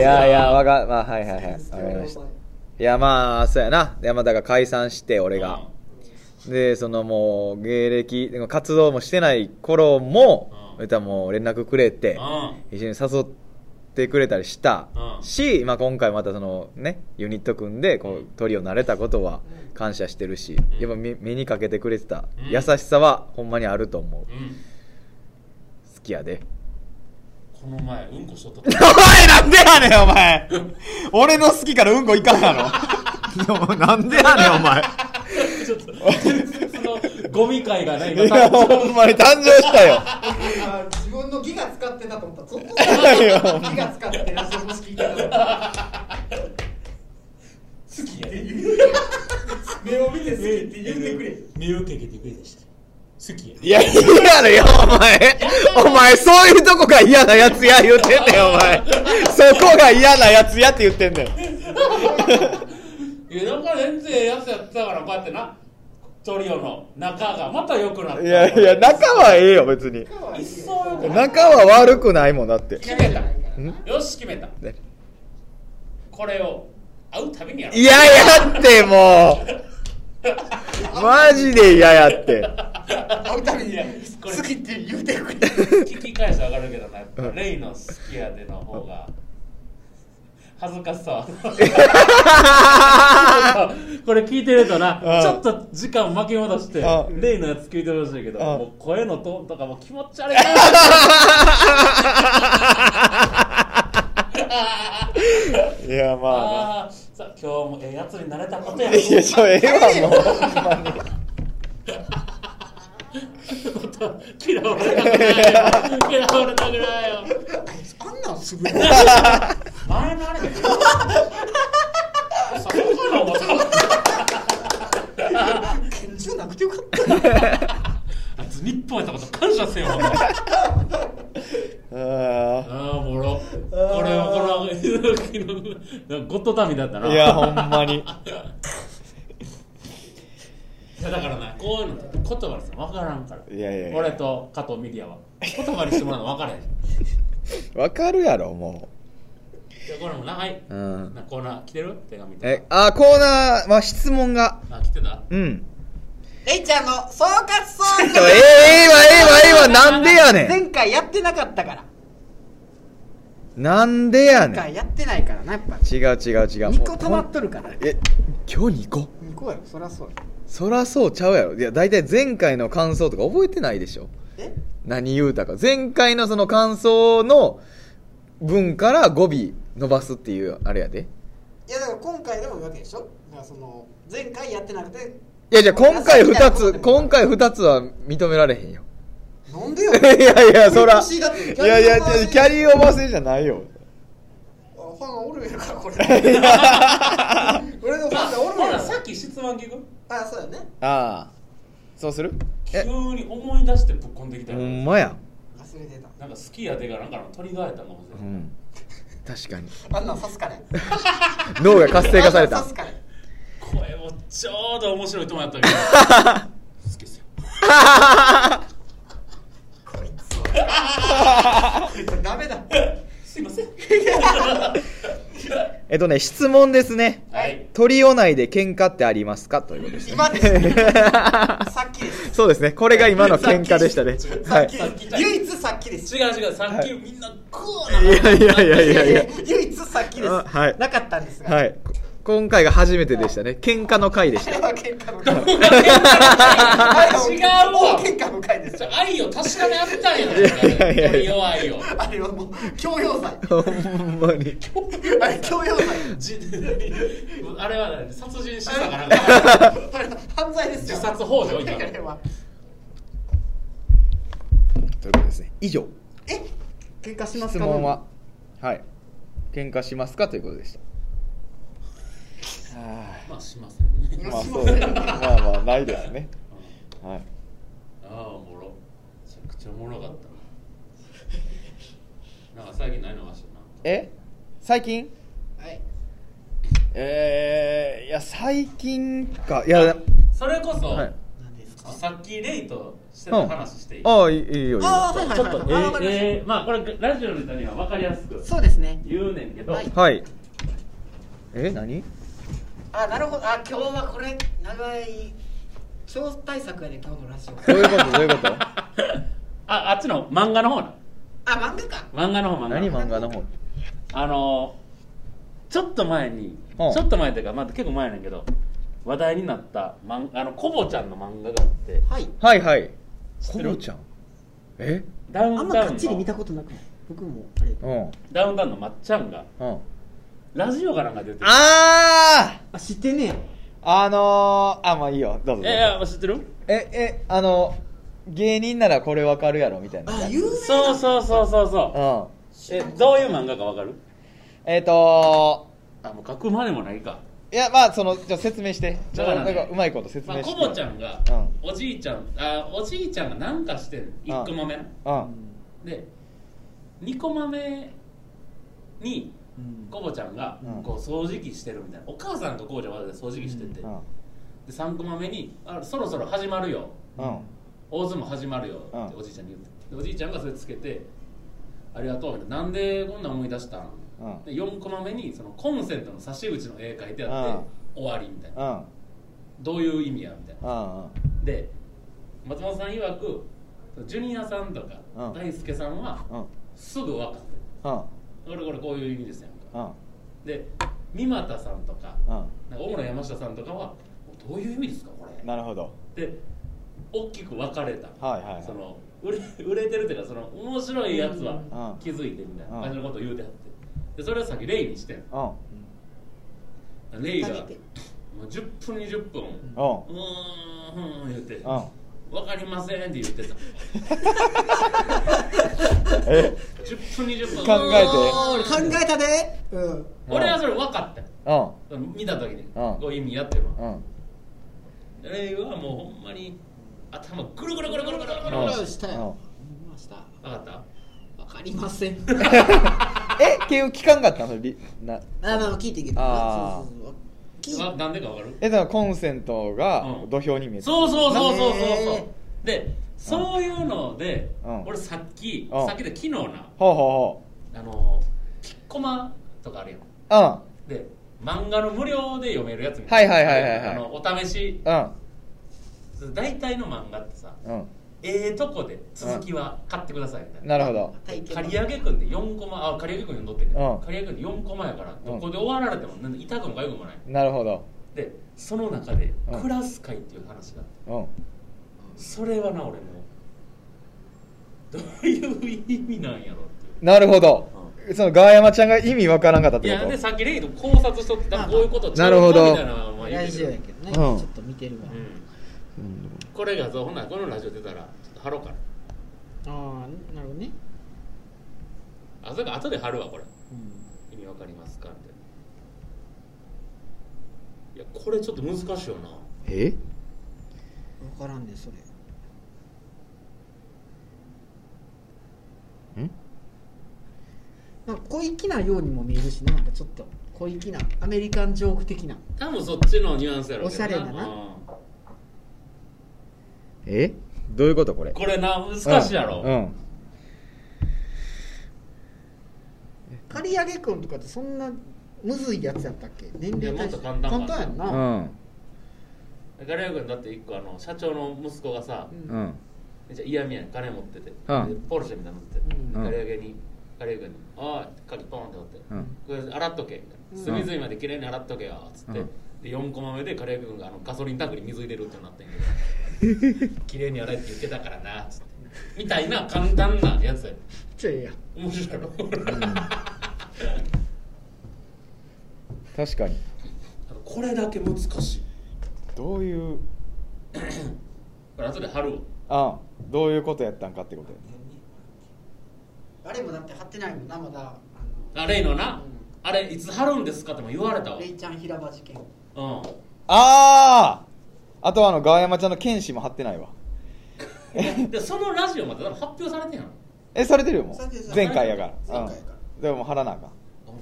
S1: やいやわかまあはいはいはいわかりました。いやまあそうやな。山田が解散して俺が、でそのもう芸歴でも活動もしてない頃も
S3: うん。
S1: 言ったらもう連絡くれて
S3: うん。
S1: 一緒に誘ってくれたりした
S3: うん。
S1: し、まあ、今回またそのねユニット組んでこうトリオになれたことは感謝してるしやっぱ目目にかけてくれてた
S3: うん。
S1: 優しさはほんまにあると思う。
S3: うん。
S1: 好きやで。
S3: この前うんこしとった。
S1: お前なんでやねんお前。俺の好きからうんこいかんやろ。なんでやねんお前。
S3: ちょっとそのゴミ会がね
S1: いやほんまに誕生したよ
S2: 分のギガ使ってたと思った。らゾッとしたギガ使ってラジオ聞いてたと思った。
S3: 好きやで
S2: 目を見て好きって言ってくれ。
S3: 目をかけてくれでした好きや
S1: いや、嫌だよ、お前。お前、そういうとこが嫌なやつや言ってんねん、お前。そこが嫌なやつやって言ってんねん。
S3: いやなんか全然ええやつやってたからこうやってなトリオの仲がまた良くなった
S1: いやいや、仲はええよ、別に。
S3: 一層良くなった。
S1: 仲は悪くないもんだって。
S3: 決めた。
S1: ん？
S3: よし決めた。
S1: ね。
S3: これを会うたびにやろ
S1: いややって、もう。マジで嫌やって。
S2: 会うたびに好きって言うてくれ
S3: 聞き返してわかるけどな。レイの好きやでの方が恥ずかしさは これ聞いてるとな
S1: うん
S3: ちょっと時間巻き戻して
S1: うん
S3: レイのやつ聞いてほしいけど
S1: うん
S3: もう声のトーンとかも気持ち悪いな
S1: いや、まあ
S3: あーさあ今日もええやつになれたことや
S1: な。いや、ちょ、ええわ、もう。ほんまに。
S3: 嫌われたくないよ嫌われたくないよ
S2: あんなんすぐに
S3: 前のあれさそこから思った
S2: 拳銃なくてよかった
S3: あいつ日本やったこと感謝せよ
S1: あ
S3: あもろこれはこの ゴッドタミだったな
S1: ーいや、ほんまに。
S3: いやだからなこういうのって言葉にす分からんから
S1: いやいやいや
S3: 俺と加藤ミリアは言葉にしてもらうの分からへん
S1: わかるやろ、も
S3: でこれもなはい、
S1: う。うん。
S3: なコーナー来てる？手紙とか
S1: え、あ、コーナー、まあ、質問が。
S3: あ来てた？
S1: うん。
S2: レイちゃんの総括ソング
S1: ええわ、ええわ、ええわ、なんでやねん。
S2: 前回やってなかったから
S1: なんでやねん。
S2: 前回やってないからなやっぱ
S1: 違う違う違う。
S2: 2個溜まっとるから
S1: え、今日2個
S2: 2個やろそりゃそうや
S1: そらそうちゃうやろ。いや、大体前回の感想とか覚えてないでしょ。
S2: え？
S1: 何言うたか。前回のその感想の文から語尾伸ばすっていう、あれやで。
S2: いやだから今回でもいいわけでしょ？だからその前回やってなくて
S1: いや、じゃあ今回2つ、今回2つは認められへんよ。
S2: なんでよ？
S1: いやいや、そら。
S2: い
S1: やいや、キャリーオーバー制じゃないよ。
S2: ファンがおるやからこれ 俺のファンがおる
S3: ほ
S2: やろ
S3: らさっき質問聞く？
S2: あそうやね。
S1: ああ。そうする？え、
S3: 急に思い出してぶっこんできた
S1: ほ
S3: よ
S1: んまや。
S2: 忘れてた。
S3: なんか好きやでがなんかの鳥がえたかもしれない、
S1: うん。確かに。
S2: あんなん刺すかね。
S1: 脳が活性化された。
S2: あんなん。刺すかね。
S3: 声もちょうど面白いともやったけど。好きですよ。
S2: こいつこいつダメだ
S3: すいません。
S1: えっとね、質問ですね。
S3: はい。
S1: トリオ内で喧嘩ってありますか？ということですね。
S2: 今です。ねさっきです。
S1: そうですね。これが今の喧嘩でしたね。はい。
S2: 唯一さっきです。
S3: 違う違う。さっきみんなグ
S1: い
S3: ーな
S1: やいやいやいやいや。
S2: 唯一さっきです。
S1: あはい。
S2: なかったんですが。
S1: はい。今回が初めてでしたね。喧嘩の回でした。
S2: あれは喧嘩の回。
S3: 違う
S2: 大
S3: わ。
S2: 喧嘩の回。です
S3: じゃあ愛を確かめ合ったんや
S1: いやいやいや
S3: 鳥弱いよ。
S2: あれはもう強要罪。
S1: ほんまに。
S2: あれ強要罪。
S3: じあれは何殺人したかなんか
S2: あ犯罪ですよ
S3: 自殺ほう今
S2: あれは
S1: ということですね。以上。
S2: え？喧嘩しますか？
S1: 質問は。はい。喧嘩しますか？ということでした。は
S3: まあしませんね。
S1: あまあそうですねまあまあないですね。はい。
S3: ああおもろ。めちゃくちゃおもろかったな。なんか最近ないのかしらな
S1: え？最近？
S2: はい。
S1: えー、いや最近か。いや
S3: それこそ、
S1: はい。
S3: さっきレイとしてた話していい、
S1: ああいいいいよいいよ。
S2: ああはいはい
S3: ちょっと、
S2: はいはい
S3: えーえーまあこれラジオの人には分かりやすく
S2: そうですね。
S3: 言うねんけど、
S2: はい。
S1: はい。え何？
S2: あなるほど。あ今日はこれ長い超大作やね今日のラジオ。
S1: どういうこと？どういうこと？
S3: ああっちの漫画の方な
S2: あ漫画か。
S3: 漫画の方漫画の
S1: 何
S3: 方
S1: 漫画の方？
S3: あのちょっと前に、
S1: うん。
S3: ちょっと前っていうか、まあ、結構前やねんけど話題になった漫あのコボちゃんの漫画があって。
S2: はい。
S1: はいはい。コボちゃん？え？
S3: ダウン
S2: あんま
S3: タウン
S2: かっちり見た
S3: の
S2: ことなくない？僕もあれ。
S1: うん。
S3: ダウンタウンのまっちゃんが
S1: うん
S3: ラジオかなんか出てる。
S1: あ
S2: あ知ってんねや。
S1: ああのー、あまあいいよ。どうぞどうぞ。
S3: えいや知ってる？
S1: ええあの芸人ならこれわかるやろみたいな。
S2: あ有名な。
S3: そうそうそうそうそう。
S1: うん。
S3: えどういう漫画かわかる？
S1: えっ、ー、と
S3: あもう書くまでもないか。
S1: いやまあそのじゃあ説明して。ちょ
S3: だからね。
S1: なんかうまいこと説
S3: まあ、
S1: 明して、
S3: コボちゃんが、
S1: う
S3: おじいちゃんあおじいちゃんがなんかしてる1個目な
S1: うん。
S3: で2個目に
S2: うん
S3: コボちゃんが
S1: うん。
S3: こう掃除機してるみたいな。お母さんとコボちゃんは掃除機してて、
S1: うん。
S3: で3コマ目にあ「そろそろ始まるよ。
S1: うん。
S3: 大相撲始まるよ」って
S1: うん
S3: おじいちゃんに言ってでおじいちゃんがそれつけて「ありがとう」みたいな。なんでこんなん思い出したん?」
S1: うん。
S3: で4コマ目にそのコンセントの差し口の絵描いてあって終わりみたいな。
S1: うん。
S3: どういう意味やみたいな。
S1: うん。
S3: で松本さん曰くジュニアさんとか
S1: うん。
S3: 大輔さんは
S1: うん。
S3: すぐ分かってる。
S1: うん
S3: これこれこういう意味ですやんか
S1: うん。
S3: で三股さんとか
S1: うん。
S3: なんか大村山下さんとかはどういう意味ですかこれ。
S1: なるほど。
S3: で大きく分かれた、
S1: はいはいはい。
S3: その売れ売れてるっていうかその面白いやつは
S1: うん。
S3: 気づいてみたいな
S1: うん。
S3: 感じのことを言うてはって。でそれをさっきレイにしてん
S1: うん。
S3: レイがもう10分20分。
S1: うん。
S3: うーん言って。
S1: うん
S3: 分かりませんって言ってた。
S1: え
S3: ？10分20分。
S1: 考えて。
S2: 考えたで、うん、
S3: 俺はそれ分かった。
S1: うん、
S3: 見た時に、う
S1: ん。
S3: こう意味やってるわ、
S1: うん。
S3: レイはもうほんまに頭ぐるぐるぐるぐるぐるぐる
S2: ぐる。したよ。見ました。
S3: 分かった？
S2: わかりません。
S1: え？っ局聞かんかったの？りな
S2: あの聞いていけど
S1: あ
S2: そうそうそう。聞い。
S3: わなんでか分かる？
S1: えだからコンセントが
S3: うん。
S1: 土俵に見えて
S3: そうそうそうそうそう
S2: へ
S3: そう。でそういうので
S1: うん。
S3: 俺さっき
S1: うん。
S3: さっきで昨日な。
S1: ほうほ
S3: あのピッコマとかあるやん。
S1: うほう
S3: で漫画の無料で読めるやつみ
S1: はいはいはいはいはい。
S3: あのお試し。
S1: うん。
S3: 大体の漫画ってさ
S1: うん
S3: ええとこで続きは買ってくださいみたい
S1: うん
S3: な。
S1: なるほど。
S3: 刈り上げくんで4コマあ刈り上げくん読んどってんけど
S1: うん。
S3: 刈り上げくんで4コマやからどこで終わられてもなんで痛くもかゆくもない。
S1: なるほど。
S3: でその中で
S1: うん。
S3: クラス会っていう話があって。
S1: うん。
S3: それはな俺もどういう意味なんやろっていう。
S1: なるほど。そのガーヤマちゃんが意味わからんかったっ
S3: い
S1: てこと？
S3: やでさっきレイド考察しとってこういうこと
S1: なるほど
S3: みたいなのはまあ言う
S2: ラジオ
S3: てる
S2: やけどね、
S1: うん。
S2: ちょっと見てるわ、
S3: うんこれ画像ほんならこのラジオ出たらちょっと貼ろうかな。
S2: ああなるほどね、
S3: あそれか後で貼るわこれ。
S2: うん、
S3: 意味わかりますかみたいな。いやこれちょっと難しいよな。
S1: え？
S2: 分からんでそれ。
S1: ん？
S2: なんか小粋なようにも見えるしななんかちょっと。小粋なアメリカンジョーク的な。
S3: 多分そっちのニュアンスやろうけど
S2: おしゃれだな。
S3: うん
S1: え？どういうことこれ？
S3: これな難しいやろ、
S1: うん、うん。
S2: 刈り上げくんとかってそんなむずいやつやったっけ？年齢
S3: もっと簡単か
S2: 簡単やんな、
S1: うん。
S3: ガレア君だって一個あの社長の息子がさ、
S2: うん。
S1: うん
S3: めっちゃ嫌味やん。金持ってて、
S1: うん。
S3: でポルシェみたいなの乗ってて、
S2: うん。
S3: ガレアゲにガレア君に「おい鍵ポンって折って、
S1: うん
S3: これ洗っとけ」みたいな「隅々まで綺麗に洗っとけよ」っつって、
S1: うん。
S3: で4コマ目でガレア君があのガソリンタンクに水入れるってなってんけど綺麗に洗えって言ってたからなっつって。みたいな簡単なやつや
S2: ちょいや。
S3: 面白い。やろ
S1: 確かに。
S3: これだけ難しい。
S1: どういう？
S3: これ後で貼るわ。
S1: あどういうことやったんかってことやね。
S2: あれもだって貼ってないもんなまだ。あ
S3: あレイのな、
S2: うん
S3: あれいつ貼るんですかっても言われたわ。
S2: のレイちゃん平場事件。
S3: うん。
S1: あああとあの川山ちゃんの剣士も貼ってないわ。
S3: でそのラジオまで発表されてんやろ。
S1: えされてるよもう。前回やから。
S2: 前回やから。
S1: うん、でももう貼らなあかん。
S3: あ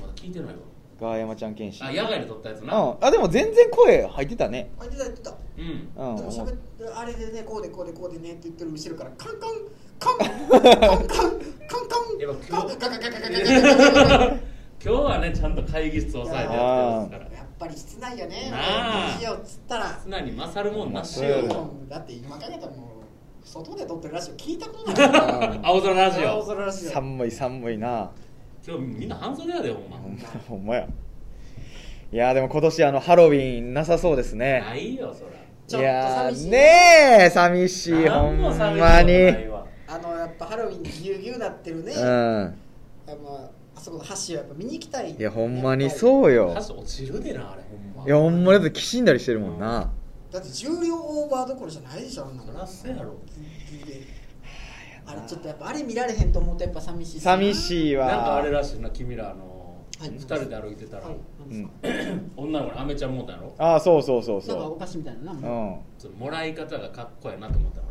S3: まだ聞いてないわ。
S1: 川山ちゃん剣士。
S3: あ野外で撮ったやつ
S1: うん。
S3: な
S1: あでも全然声入ってたね。
S2: あ言ってた言ってた。
S3: うん。
S1: うん
S2: でも喋ってあれでねこうでこうでこうでねって言ってる後ろからカンカン。カンカン。カンカン。カンカンカン
S3: やっぱ
S2: カンカンカン。カンカン。カンカン。カン
S3: 今日はねちゃんと会議室抑えてやってますから。
S2: やっぱり室内やね。
S3: なあ。
S2: しようっつったら。
S3: 常に勝るもんな。し
S1: うん
S3: よ
S2: うんだって今考えたらもう外で撮ってるラジオ聞いたことない。
S3: 青空ラジ
S2: 青
S3: オ
S2: 空ラジオ。
S1: 寒い寒いな。
S3: 今日みんな半袖やでほんま
S1: ほんまや。いやでも今年あのハロウィンなさそうですね。
S3: ないよそら。
S2: ちょっと寂しい。
S1: ねえ寂しいほ
S3: 何
S1: んまに。
S2: あのやっぱハロウィンぎゅうぎゅうなってるね、
S1: うん。
S2: あのあそこの橋をやっぱ見に行きたい。
S1: いやほんまに
S2: う
S1: そうよ。
S3: 箸落ちるでなあれほんま。
S1: いやほんまだってきしんだりしてるもんな。
S2: だって重量オーバーどころじゃないでしょあんなの。
S3: そらそうやろ。
S2: ギリギリ。であれちょっとやっぱあれ見られへんと思うとやっぱ寂しい
S1: 寂しいわ。
S3: なんかあれらしいな君らあの
S2: はい。
S3: 二人で歩いてたら。
S2: はい。
S1: うん。
S3: 女の子にアメちゃんもうたやろ。
S1: ああそうそうそうそ
S2: なんかお菓子みたいなな。
S1: うう
S2: も
S1: ん。
S3: ちょっともらい方がかっこいいなと思ったの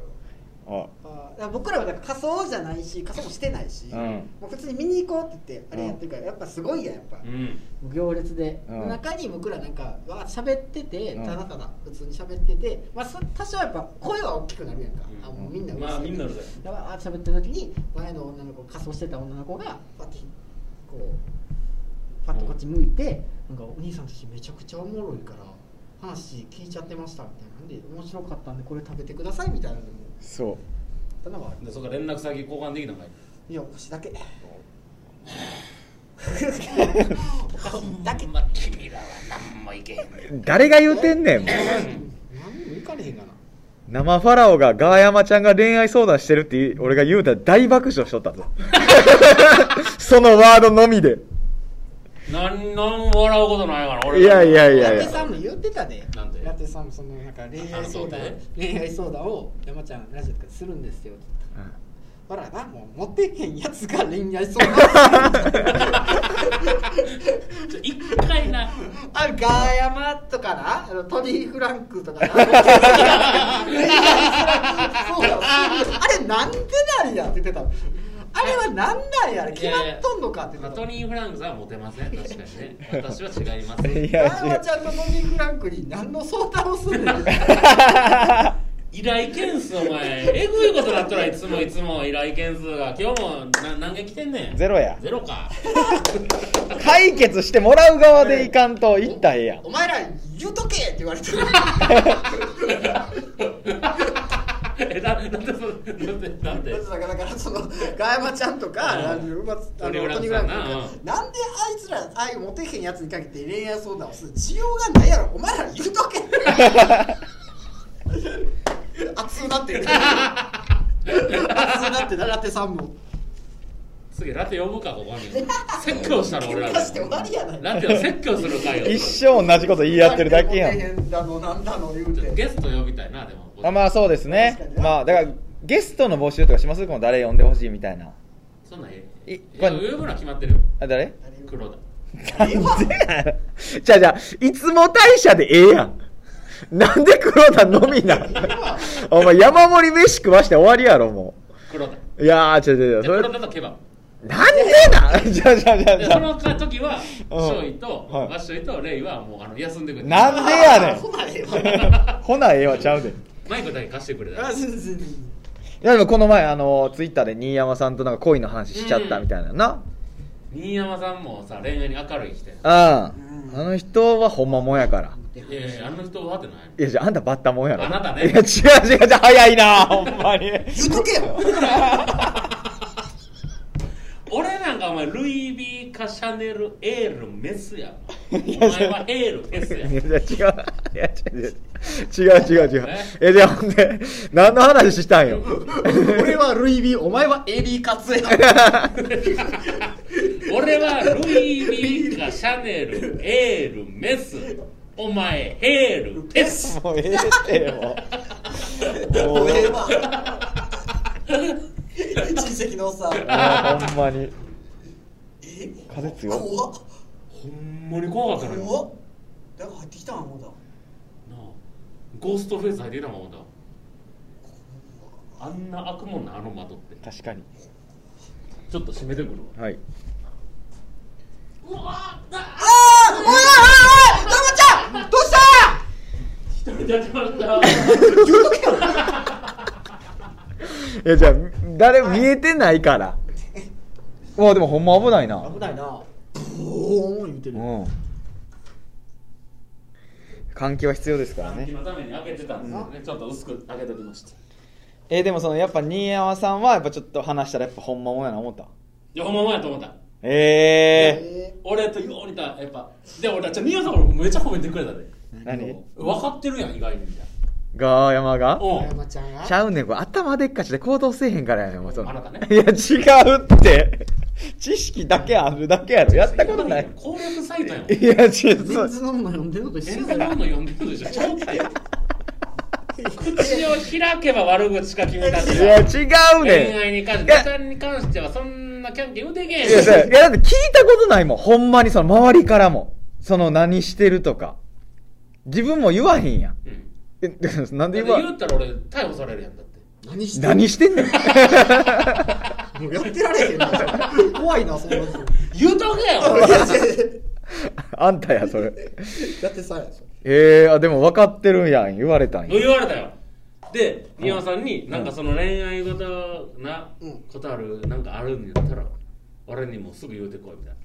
S1: あ。
S2: 僕らはだから仮装じゃないし仮装もしてないし、
S1: うん。
S2: もう普通に見に行こうって言ってあれやってるから、やっぱすごいややっぱ、
S3: 俺うん。
S2: 行列で、
S1: うん。
S2: 中に僕らなんかわー喋ってて、
S1: うん。
S2: ただただ普通に喋ってて、まあ、そ多少やっぱ声は大きくなるやんか、
S3: うん。
S2: あもうみんな
S3: まあみんな
S2: だからあー喋ってる時に前の女の子仮装してた女の子がパッてこうパッとこっち向いて、なんかお兄さんたちめちゃくちゃおもろいから話聞いちゃってましたみたいなんで面白かったんでこれ食べてくださいみたいなのも
S1: そう。
S3: でそこから連絡先交換できたんかい？
S2: いやお菓子だけ。お菓子だけ。
S3: ま君らは何もいけへん
S1: 誰が言うてんねん。
S2: 何もいかれへんがな。
S1: 生ファラオがガーヤマちゃんが恋愛相談してるって俺が言うたら大爆笑しとったぞ。そのワードのみで
S3: 何何も笑うことないから俺
S1: いやいやいや
S2: ラテさんも言ってたで。
S3: なんで？
S2: ラテさんもそのなんか恋愛相談。恋愛相談を山ちゃんラジオとかでするんですよって言ったほら。なもう持ってへんやつが恋愛相談。する
S3: ちょ一回な。
S2: あガーヤマとかな？あのトニー・フランクとかな？恋愛相談あれなんでなんやって言ってたの？あれはなんなんや決まっとんのかって言ってたの
S3: トニー・フランクさんはモテません？確かにね。私は違います。
S1: い
S2: ガ
S1: や
S2: ちゃんとトニー・フランクに何の相談をするの
S3: 依頼件数お前。えぐいことなったらいつもいつも。依頼件数が。今日もな何件来てんねん？
S1: ゼロや。
S3: ゼロか。
S1: 解決してもらう側でいかんと言ったらええや。ん
S2: お前ら言うとけって言われてる
S3: え ななんでそなんでなんで？
S2: だからだからそのガヤマちゃんとか、
S3: うん。
S2: あの
S3: トニーフランク
S2: トニーフランクとか
S3: さんな。うん
S2: なんであいつらああいうモテへんやつにかけて恋愛相談をする需要がないやろ。お前ら言うとけ。熱うなって。る熱うなってなラテさんも
S3: 次ラテ呼ぶかここに。説教したの俺ら
S2: 喧嘩して終わりやない。
S3: ラテを説教する会を。
S1: 一生同じこと言い合ってるだけやん。
S2: モテへんだのなんだの言うて。
S3: ゲスト呼びたいなでも。
S1: あまあそうですね。まあだからゲストの募集とかします？この誰呼んでほしいみたいな。
S3: そんなんえ
S1: い
S3: いや呼ぶのは決まってるよ。
S1: あ誰？
S3: 黒田。
S1: なんでやろじゃあじゃあいつも大社でええやん。なんで黒田のみなんお前山盛り飯食わして終わりやろも
S3: 黒田。
S1: ういやーちょちょちょそれ
S3: で黒田とケバブ
S1: なんでなん？じゃあじゃあじゃあじゃ
S3: でその時は
S1: うん。
S3: ショイと
S1: はい。
S3: ワッショイとレイはもうあの休んでくれて。
S1: なんでやねん。
S2: ほなええわ
S1: ほなええわちゃうで。い
S3: マイクだけ貸してくれた
S2: あ全然
S1: やでもこの前あのツイッターで新山さんとなんか恋の話しちゃったみたいなな。
S3: 新山さんもさ恋愛に明るい人や
S1: ああの人はほんまもんやから。
S3: いやいやあの人はってない。
S1: いやじゃああんたバッタもんやろ。
S3: あなたね。
S1: いや違う違う違う早いなほんまに。
S2: 言うとけよ
S3: 俺なんかお前ルイ・ヴィかシャネルエールメスやん。お前はエールフェスやん。
S1: いや違う。いや違う。違う違う違う。
S3: え？
S1: えじゃあほんで何の話したんよ？
S2: 俺はルイビーお前はエリーカツや
S3: 俺はルイ・ヴィかシャネルエールメス。お前ヘールペス
S1: もうええってもうもう
S2: もうええわ 親戚のおっさん。
S1: ほんまに。
S2: え？
S1: 風強っ。
S2: 怖っ。
S3: ほんまに怖かったのよ
S2: 怖っ。誰か入ってきたん？思うた
S3: なあ。ゴーストフェイス入ってたもんだ。あんな開くもんなあの窓って。
S1: 確かに。
S3: ちょっと閉めてくるわ。
S1: はい。う
S3: わ
S2: あー！おいおいおいおいたまちゃん！どうした？
S3: 一人立ちました。
S2: 言うとけよ
S1: いやじゃあ誰も見えてないから。うわでもほんま危ないな。
S2: 危ないな。ブーン言うてる。
S1: うん。換気は必要ですから
S3: 換気
S1: ね
S3: のために開けてたんですよね。ちょっと薄く開けときました。い
S1: えーでもそのやっぱ新山さんはやっぱちょっと話したらやっぱほんまもんやな思った。
S3: やほんまもんやと思った。
S1: ええ
S2: え
S3: 俺とよう似たやっぱで俺ちょ宮さん俺めっちゃ褒めてくれたで。
S1: ー、何
S3: 分かってるやん意外に。みたい
S1: ガーヤマが？
S2: ー、
S3: な
S2: 山ちゃんが？
S1: ちゃうねん。これ頭でっかちで行動せえへんからやねんもうその。
S3: あなたね。
S1: いや違うって。知識だけあるだけやろやったことない。
S3: 攻略サイトやん。
S1: いや違う。
S2: メ
S1: そう
S2: ンズノ読んでるのと一
S3: 全
S2: 緒だよ
S3: 然の読ん。でるでしょちゃうって口を開けば悪口か君たち
S1: いや違う
S3: 恋
S1: ねん。
S3: 愛に関して
S1: いや。
S3: ネタに関してはそんなキャンキャン言うてけへん
S1: いやだいやだって聞いたことないもん。ほんまにその周りからも。その何してるとか。自分も言わへんやん。
S3: うん
S1: えでなんで
S3: だって
S1: 言わ
S3: 言ったら俺逮捕されるやんだって。
S2: 何してんの？
S1: 何してんねん。
S2: もうやってられへんな怖いなそんな人。
S3: 言うとけよ
S1: あんたやそれ。
S2: やってさやそれ。
S1: ええー、あでも分かってるんやん言われたんや。
S3: 言われたよ。で宮尾さんになんかその恋愛事な
S2: うん。
S3: ことあるなんかあるんやったら俺にもすぐ言うてこいみたいな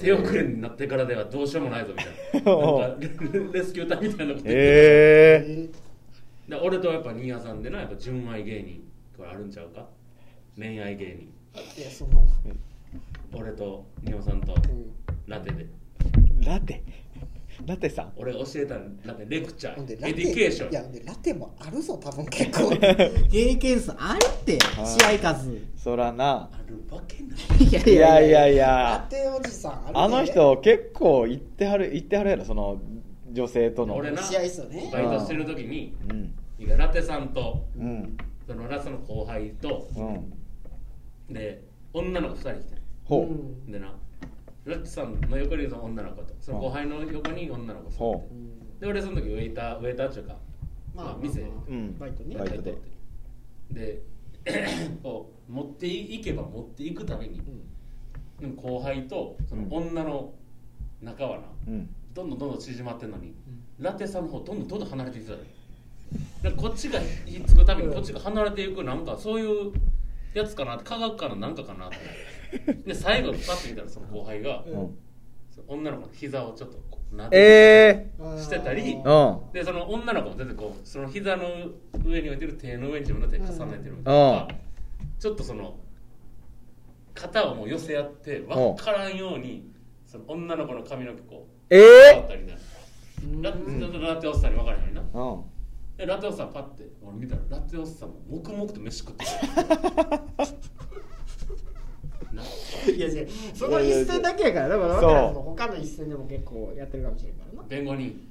S3: 手遅れになってからではどうしようもないぞみたいな。なんかレスキュー隊みたいなこと言って
S1: え。え
S2: え
S3: で俺とやっぱ新谷さんでなやっぱ純愛芸人これあるんちゃうか？恋愛芸人。
S2: ー、いやその、
S3: 俺と新谷さんと。
S2: うん。
S3: ラテで。
S1: ー、ラテ？ラテさん。
S3: 俺が教えたラテレクチャーエディケーション。
S2: いやでラテもあるぞ多分結構。経験数あるって試合数。
S1: そらな。
S3: あるわけない。
S2: いや
S1: いやいや。い
S2: ラ
S1: や
S2: テおじさんあるで。
S1: あの人結構言ってはる言ってはるやろその女性との。
S3: 俺な
S2: 試合数ね。
S3: バイトしてる時に
S1: うん。
S3: ラテさんと
S1: うん。
S3: そのラストの後輩と
S1: うん。
S3: で女の子2人来て
S1: ほう、
S2: うん。
S3: でなラテさんの横にその女の子とその後輩の横に女の子座で俺その時ウェイターウェイターっていうか
S2: まあ
S3: まあ店。
S1: うん。
S2: バイトね。
S1: バイトで。
S3: バイトってで こう持っていけば持っていくためにでも後輩とその女の仲はな
S1: うん。
S3: どんどんどんどん縮まってんのに、ラテさんの方どんどんどんどん離れていってたよだからこっちがひっつくためにこっちが離れていくなんかそういうやつかな科学かななんかかなって で最後パッと見たらその後輩が、
S2: うん。
S3: の女の子の膝をちょっとこう撫でて
S1: え
S2: あー。
S3: してたり
S1: うん。
S3: でその女の子も全然こうその膝の上に置いてる手の上に自分の手重ねてるみたいな、ちょっとその肩をもう寄せ合って分からんようにその女の子の髪の毛こう
S1: え
S3: 触ったりなラ
S2: うん。
S3: ララテおっさんに分からへんようにな
S1: ー、うん。
S3: でラテおっさんパッて俺見たらラテおっさんも黙々と飯食ってるな い
S2: やいやその一戦だけやからだから分からん他の一戦でも結構やってるかもしれんからな。
S3: 弁護人。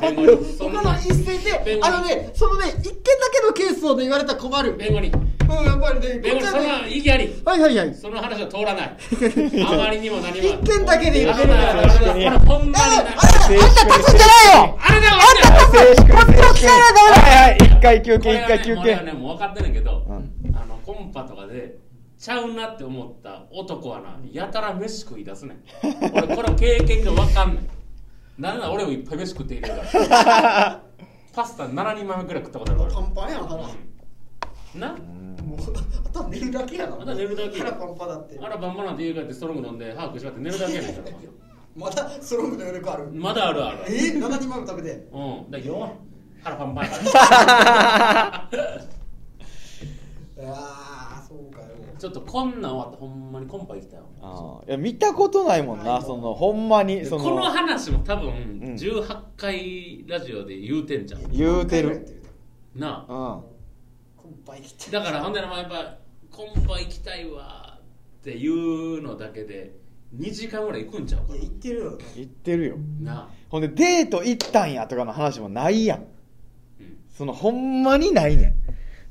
S3: 弁護人。
S2: 他の
S3: な
S2: 一戦で
S3: 弁護人。
S2: あのねそのね一件だけのケースをね言われたら困る。うん
S3: 弁護人。
S2: やっぱりね
S3: 弁護人。そんな
S2: は
S3: 意義あり。
S2: いはいはい。
S3: その話は通らない。あまりにも何も。
S2: 一件だけで言ってる
S3: 危ない危ない危ないこれほんまに
S2: あ
S3: ない
S2: ああんた立つんじゃないよ。
S3: あれだあれだ
S1: 静粛
S2: こっちを聞かないと
S1: はいはい一回休憩一回休憩
S3: ねもう分かってんねんけど、
S1: うん。
S3: あのコンパとかでちゃうなって思った男はなやたら飯食い出すねん。俺これ経験が分かんないなんなら俺もいっぱい飯食っているから。パスタ7人前ぐらい食ったことある。
S2: パ
S3: か
S2: ンパンやん腹も
S3: らな？
S2: うあとは寝るだけやな
S3: まだ寝るだけ
S2: 腹パンパンだって。
S3: あらバンバンなんて家帰ってストロング飲んで歯食いしばって寝るだけやねんから
S2: まだストロングの余力ある？
S3: まだあるある。
S2: え？ー、7人前も食べて。
S3: うん。だよ腹パンパンやから。
S2: ああそうかよ
S3: ちょっとこんなん終わってほんまにコンパ行きたよ
S1: あー。いや見たことないもんなそのほんまにそ
S3: この
S1: の
S3: 話も多分
S1: ん。
S3: 18回ラジオで言うてんじゃん
S1: 言うてる。
S3: なあ。
S1: うん。
S2: コンパ行きたい。
S3: だからほんでなまあやっぱコンパ行きたいわっていうのだけで2時間ぐらい行くんちゃうか
S2: いや行ってるよ。
S1: 言ってるよ。
S3: ななあ。
S1: ほんでデート行ったんやとかの話もないやん。
S3: うん。
S1: そのほんまにないねん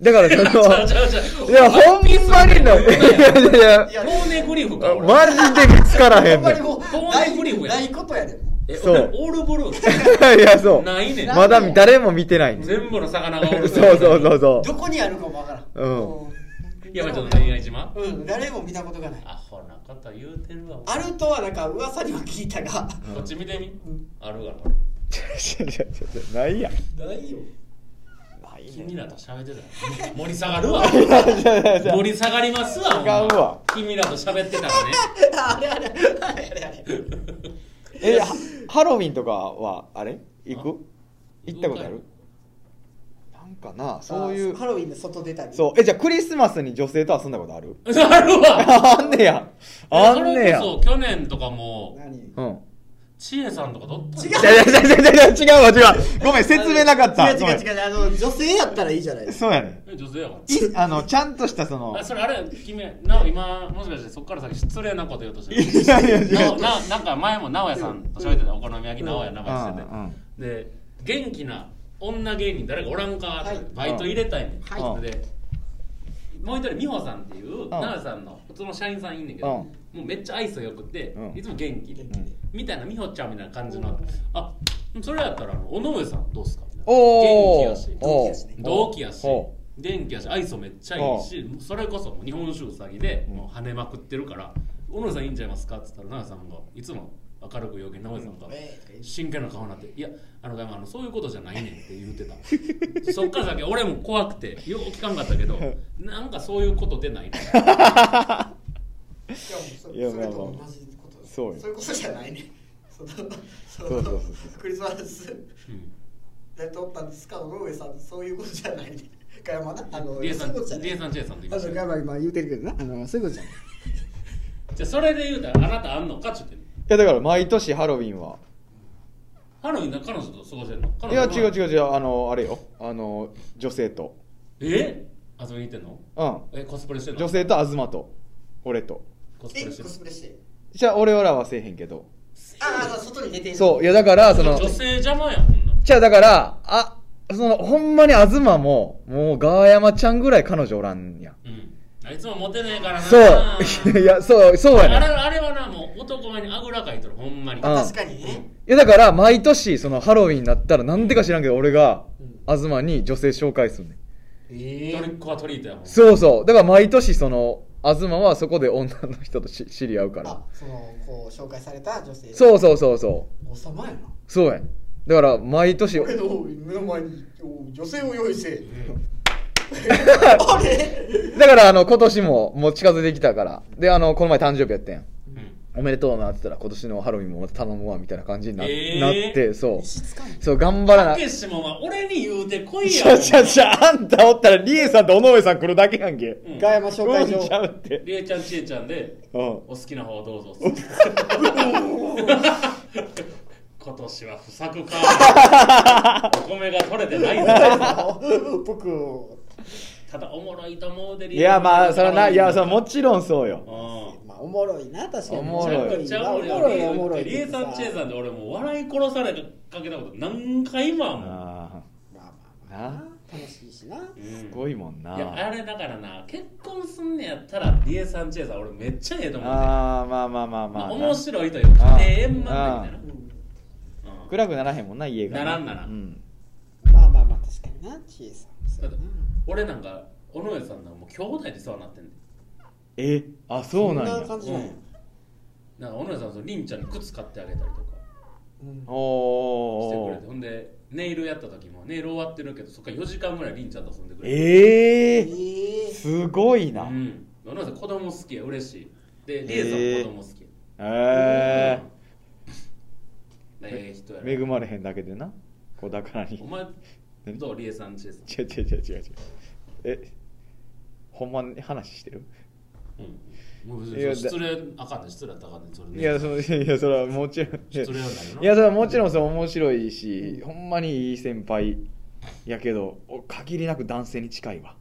S1: だからその、いや、ほんまにの、いやいやいや、
S3: ポーネグリフか俺。
S1: マジで見つからへんねん。
S2: ほんまにもう
S3: ほんま
S2: ない
S3: に無理や
S2: ないことやで
S3: え
S1: そう。
S3: 俺オールブル。ー
S1: いや、そう。
S3: ないねん。
S1: まだ誰も見てない
S3: 全部の魚が
S1: そうそうそうそ
S2: どこにあるかもわからん。
S1: うん。
S3: いやまあちょっと恋愛島？
S2: うん。誰も見たことがない。
S3: アホなこと言うてるわ。
S2: あるとはなんか噂には聞いたが。
S3: こっち見てみ。あるわ。
S1: う。いやいやいやないやん。
S2: ないよ
S3: 君らと喋ってたら盛り下がるわ。盛り下がりますわ
S1: 違うわ。
S3: 君らと喋ってたらね。
S2: あれあれあれあれ。あれ
S1: え、はハロウィンとかは、あれ？行く？行ったことある？なんかな、そういう。
S2: ハ。ロウィンで外出たり。
S1: そう。え、じゃあクリスマスに女性と遊んだことある？
S3: あるわ。
S1: あんねや。あんねや。
S3: そう去年とかも
S2: 何？
S1: うん。
S3: 千恵さんとかどった
S2: 違う。
S1: いやいやいやいやいや違うわ違う。ごめん、説明なかった。
S2: 違う違う違う。あの女性やったらいいじゃないですか。
S1: そうやね。
S3: え女性やか
S1: いあの、ちゃんとしたその。
S3: らあ。それあれ君なお今もしかしてそっから先失礼なこと言おうとしてる？
S1: いやいや違う。
S3: なんか前も直哉さんと喋ってたお好み焼き直哉名前してて、
S1: うんうん
S3: で元気な女芸人誰かおらんかって、
S2: はい。
S3: バイト入れたいねん、
S2: はい。
S3: でもう一人美穂さんっていう
S1: ん。
S3: 直哉さんの普通の社員さんいんねんけど、もうめっちゃ愛想よくて、
S1: うん。
S3: いつも元気で、
S2: 元気で。
S3: みたいな美穂ちゃんみたいな感じの、あそれやったらあの尾上さんどうっすかみたいな。
S1: おー。
S3: 元気やし。
S1: おー。
S3: 同期やし。
S1: お
S3: 元気やし。愛想めっちゃいいしそれこそ日本酒うさぎでもう跳ねまくってるから「小野さんいいんちゃいますか?」っつったら奈良さんがいつも明るく陽気に直江さんが
S2: ええ
S3: 真剣な顔になって「いやあのあのそういうことじゃないねん」って言ってた。そっから先俺も怖くてよう聞かんかったけど なんかそういうことでないね
S2: いやもうそ
S1: いや
S2: それと同じことです。
S1: そうよ。
S2: そういうことじゃないね。そのそ
S1: そうそうそう
S2: クリスマス。
S3: うん。
S2: 誰とおったんですか？野上さんそういうことじゃないね。な？あの
S3: リエさ
S2: そういうことじゃない。
S3: んリエさんチェイさんと言いま
S2: あの
S3: し
S2: 今言うてるけどなあのそういうことじゃない。
S3: じゃあそれで言うたらあなたあんのかっちゅって
S1: いやだから毎年ハロウィンは。
S3: ハロウィンな彼女と過ごせるの？彼
S1: いや違う違う違うあのあれよ。あの女性と。
S3: え？遊びに行ってんの？
S1: うん。
S3: えコスプレしてんの？
S1: 女性と東と。俺と。
S2: え
S3: コスプレしてる。
S2: コスプレして
S1: じゃあ俺らはせえへんけど。
S2: ああ外に出てん
S1: そういやだからその
S3: 女性邪魔やんほんな。ら
S1: じゃあだからあそのほんまに東ももうガーヤマちゃんぐらい彼女おらんやん。
S3: うん。あいつもモテねえからな。
S1: そう。いやそうそうやねん。
S3: あれあれはなもう男前にあぐらかいとるほんまに。
S2: 確かにね。
S1: いやだから毎年そのハロウィンになったらなんでか知らんけど俺が
S2: うん
S1: 東に女性紹介すんねん。
S2: え
S3: トリックはトリートやもん。
S1: そうそう。だから毎年その東はそこで女の人とし知り合うから。
S2: あそのこう紹介された女性。
S1: そうそうそうそう。
S2: 王様やな。
S1: そうやん。だから毎年。
S2: 俺の目の前に女性を用意せ あれ？
S1: だからあの今年ももう近づいてきたから。であのこの前誕生日やったやん
S3: うん
S1: おめでとうなって言ったら今年のハロウィンもまた頼むわみたいな感じにな,、
S3: えー。
S1: なってそう。
S2: しつかん
S1: そう頑張らな。
S3: たけしもお前俺に言うてこい
S1: ち
S3: や
S1: ゃちゃちゃあんたおったらリエさんと尾上さん来るだけやんけ。
S3: うん。
S2: ガヤマ紹介
S1: うんち
S2: 状
S1: ゃうって
S3: りえちゃんちえちゃんで
S1: うん。
S3: お好きな方どうぞ。今年は不作か。お米が取れてないぞ。
S2: 僕を。
S3: ただおもろいと思うで
S1: いやまあそれないやそれもちろんそうよ。
S3: うん
S2: まあおもろいな確かに。
S1: おもろい。
S3: めちゃくちゃおもろい
S2: おもろいおもろい。
S3: リエさんチェイさんで俺もう笑い殺されかけたこと何回もあんもん。
S1: あ
S2: まあまあまあ
S1: な
S2: 楽しいしな。
S3: うん
S1: すごいもんな。い
S3: やあれだからな結婚すんねやったらリエさんチェイさん俺めっちゃええと思うね
S1: あーまあまあまあまあ。
S3: まあ面白いというか円満みたいな。
S1: 暗くならへんもんな家が
S3: ならんならん。
S1: うん。
S2: まあまあまあ確かにな知恵さん
S3: 俺なんか尾上さんなんかもう兄弟で世話になってんねん
S1: えあそうなんや。
S2: そんな感じなんや。
S3: なんか尾上さんそのりんちゃんに靴買ってあげたりとか。
S2: うん。
S3: してく
S1: おー
S3: れて。ほんでネイルやった時もネイル終わってるけどそっから4時間ぐらいりんちゃんと遊んでくれて。
S1: ええ
S2: ええ
S1: すごいな。
S3: うん。尾上さん子供好きや嬉しい。でりえさんも子供好きや。
S1: え
S3: うん。ええ人や
S1: え恵
S3: ろ
S1: まれへんだけでな。子宝に。
S3: お前
S1: 何？
S3: どう？りえさんちえさん
S1: 違う違う違う違う違うえほんまに話してる？
S3: うんもう別
S1: いや
S3: に失礼あかんね失礼あかんねそれね
S1: いやそのいやそれはもちろん。いや
S3: 失礼はないよない
S1: やそれはもちろんそう面白いしほんまにいい先輩やけどお限りなく男性に近いわ。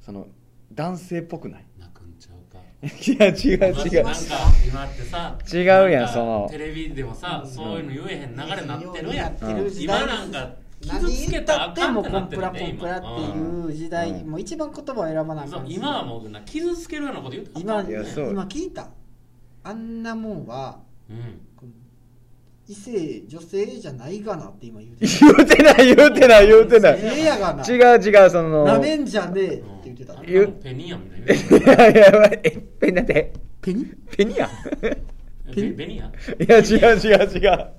S1: その男性っぽくない。
S3: 泣くんちゃうか。
S1: いや違う違う。
S3: なんか今ってさ
S1: 違うやんその。
S3: テレビでもさ、そういうの言えへん流れになってるやん、
S2: なってる時代
S3: 今なんか傷つけたって
S2: もコンプラ
S3: ね
S2: コンプラっていう時代、
S1: うん
S2: もう一番言葉を選ばなあ
S3: そう
S2: かんし
S3: 今はもうな傷つけるようなこと言うて
S2: 今今聞いた。あんなもんは
S3: うん。
S2: 異性女性じゃないがなって今言うて
S1: 言うてない言うてない言うてない。違う違うその
S2: なめんじゃねえって言ってた。
S1: 言う
S3: ペニやみたいな
S1: いやいやえペンなんて
S2: ペニ
S1: ペニや
S3: ペペニや
S1: いや違う違う違う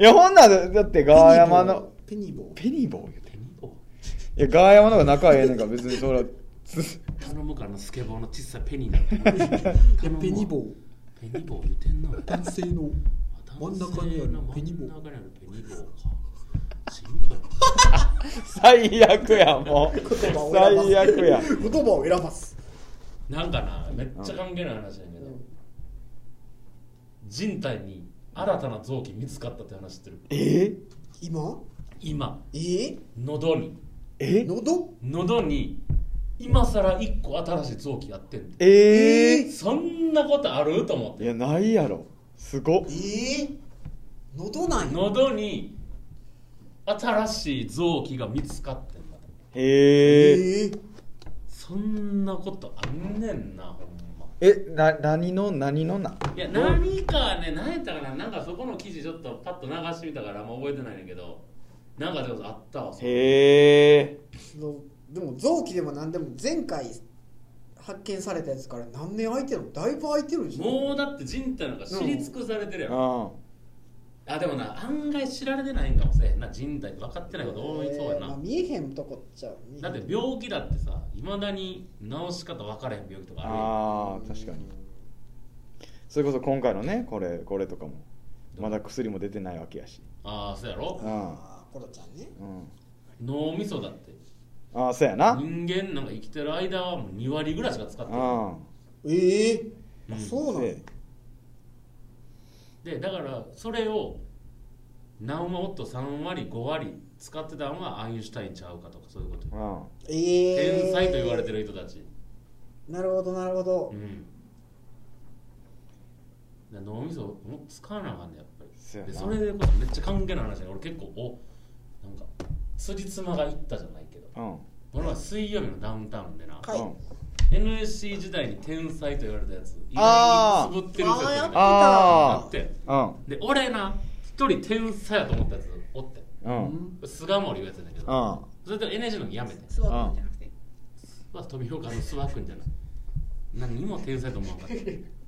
S1: いやほんならだってガーヤマの
S2: ペニボー。
S1: ペニーボー？言うて
S3: ペニボ
S1: いやガーヤマの方が仲ええねんから別にそらつ
S3: 頼むからのスケボーの小さいペニー
S2: ペニボー？
S3: ペニボー言うてんな。
S2: 男性の真ん中にあるペニボー。
S3: 真ん中にあるペニボー
S1: 最悪やもう。
S2: 言葉を選ばす
S1: 最悪や。
S2: 言葉を選ばす。
S3: なんかなめっちゃ関係ない話だけど、人体に新たな臓器見つかったって話知ってる？
S1: え？
S2: 今？
S3: 今。
S2: え？ー、
S3: 喉に。
S1: え？
S2: 喉？
S3: 喉に今さら一個新しい臓器やってんて
S1: えー？
S3: そんなことある？と思って。
S1: いやないやろ。すごっ。
S2: えー、喉なんや？
S3: 喉に新しい臓器が見つかってんだ
S1: へえ
S2: えー。
S3: そんなことあんねんなほんま。
S1: えな何の何のな？い
S3: や何かね何やったかな。なんかそこの記事ちょっとパッと流してみたからあんま覚えてないんだけどなんかちょっとあったわそれ
S1: へえ。
S2: のでも臓器でも何でも前回発見されたやつから何年空いてるの？だいぶ空いてるでしょ
S3: もうだって人体なんか知り尽くされてるやん、
S1: あ
S3: あでもな案外知られてないんかもしれんな人体って分かってないこと多いそうやな、
S2: まあ、見えへんとこっちゃ見えへん
S3: だって病気だってさいまだに治し方分からへん病気とかあるやん。
S1: あー確かに。それこそ今回のねこれこれとかも。まだ薬も出てないわけやし。
S3: ああそうやろ？
S1: うん
S2: コロちゃんね。
S1: うん
S3: 脳みそだって。
S1: ああそうやな。
S3: 人間なんか生きてる間はもう2割ぐらいしか使ってない。
S1: あ
S2: ええ？
S3: うん。
S2: あそうなの
S1: せ
S3: でだからそれを何もっと3割5割使ってたのがアインシュタインちゃうかとかそういうこと。
S1: あ
S2: ええ。
S3: 天才と言われてる人たち。
S2: なるほどなるほど。
S3: うん。脳みそもっと使わなあかんねやっぱり。
S1: そうやな。
S3: でそれでこそめっちゃ関係ない話で俺結構おか。辻褄がいったじゃないけど。
S1: うん。
S3: この前水曜日のダウンタウンでな NSC 時代に天才と言われたやつ意外にくすぶってる
S2: やっ
S3: やった
S1: あ
S3: あって。
S1: あ
S3: で俺な一人天才やと思ったやつおって。
S1: うん。うん
S3: 菅森いうやつだけど。
S1: あ
S3: それで NSC の時やめて。
S2: 座ったんじゃなくて。
S3: まあ飛びようかの諏訪君じゃない。何にも天才と思わんかった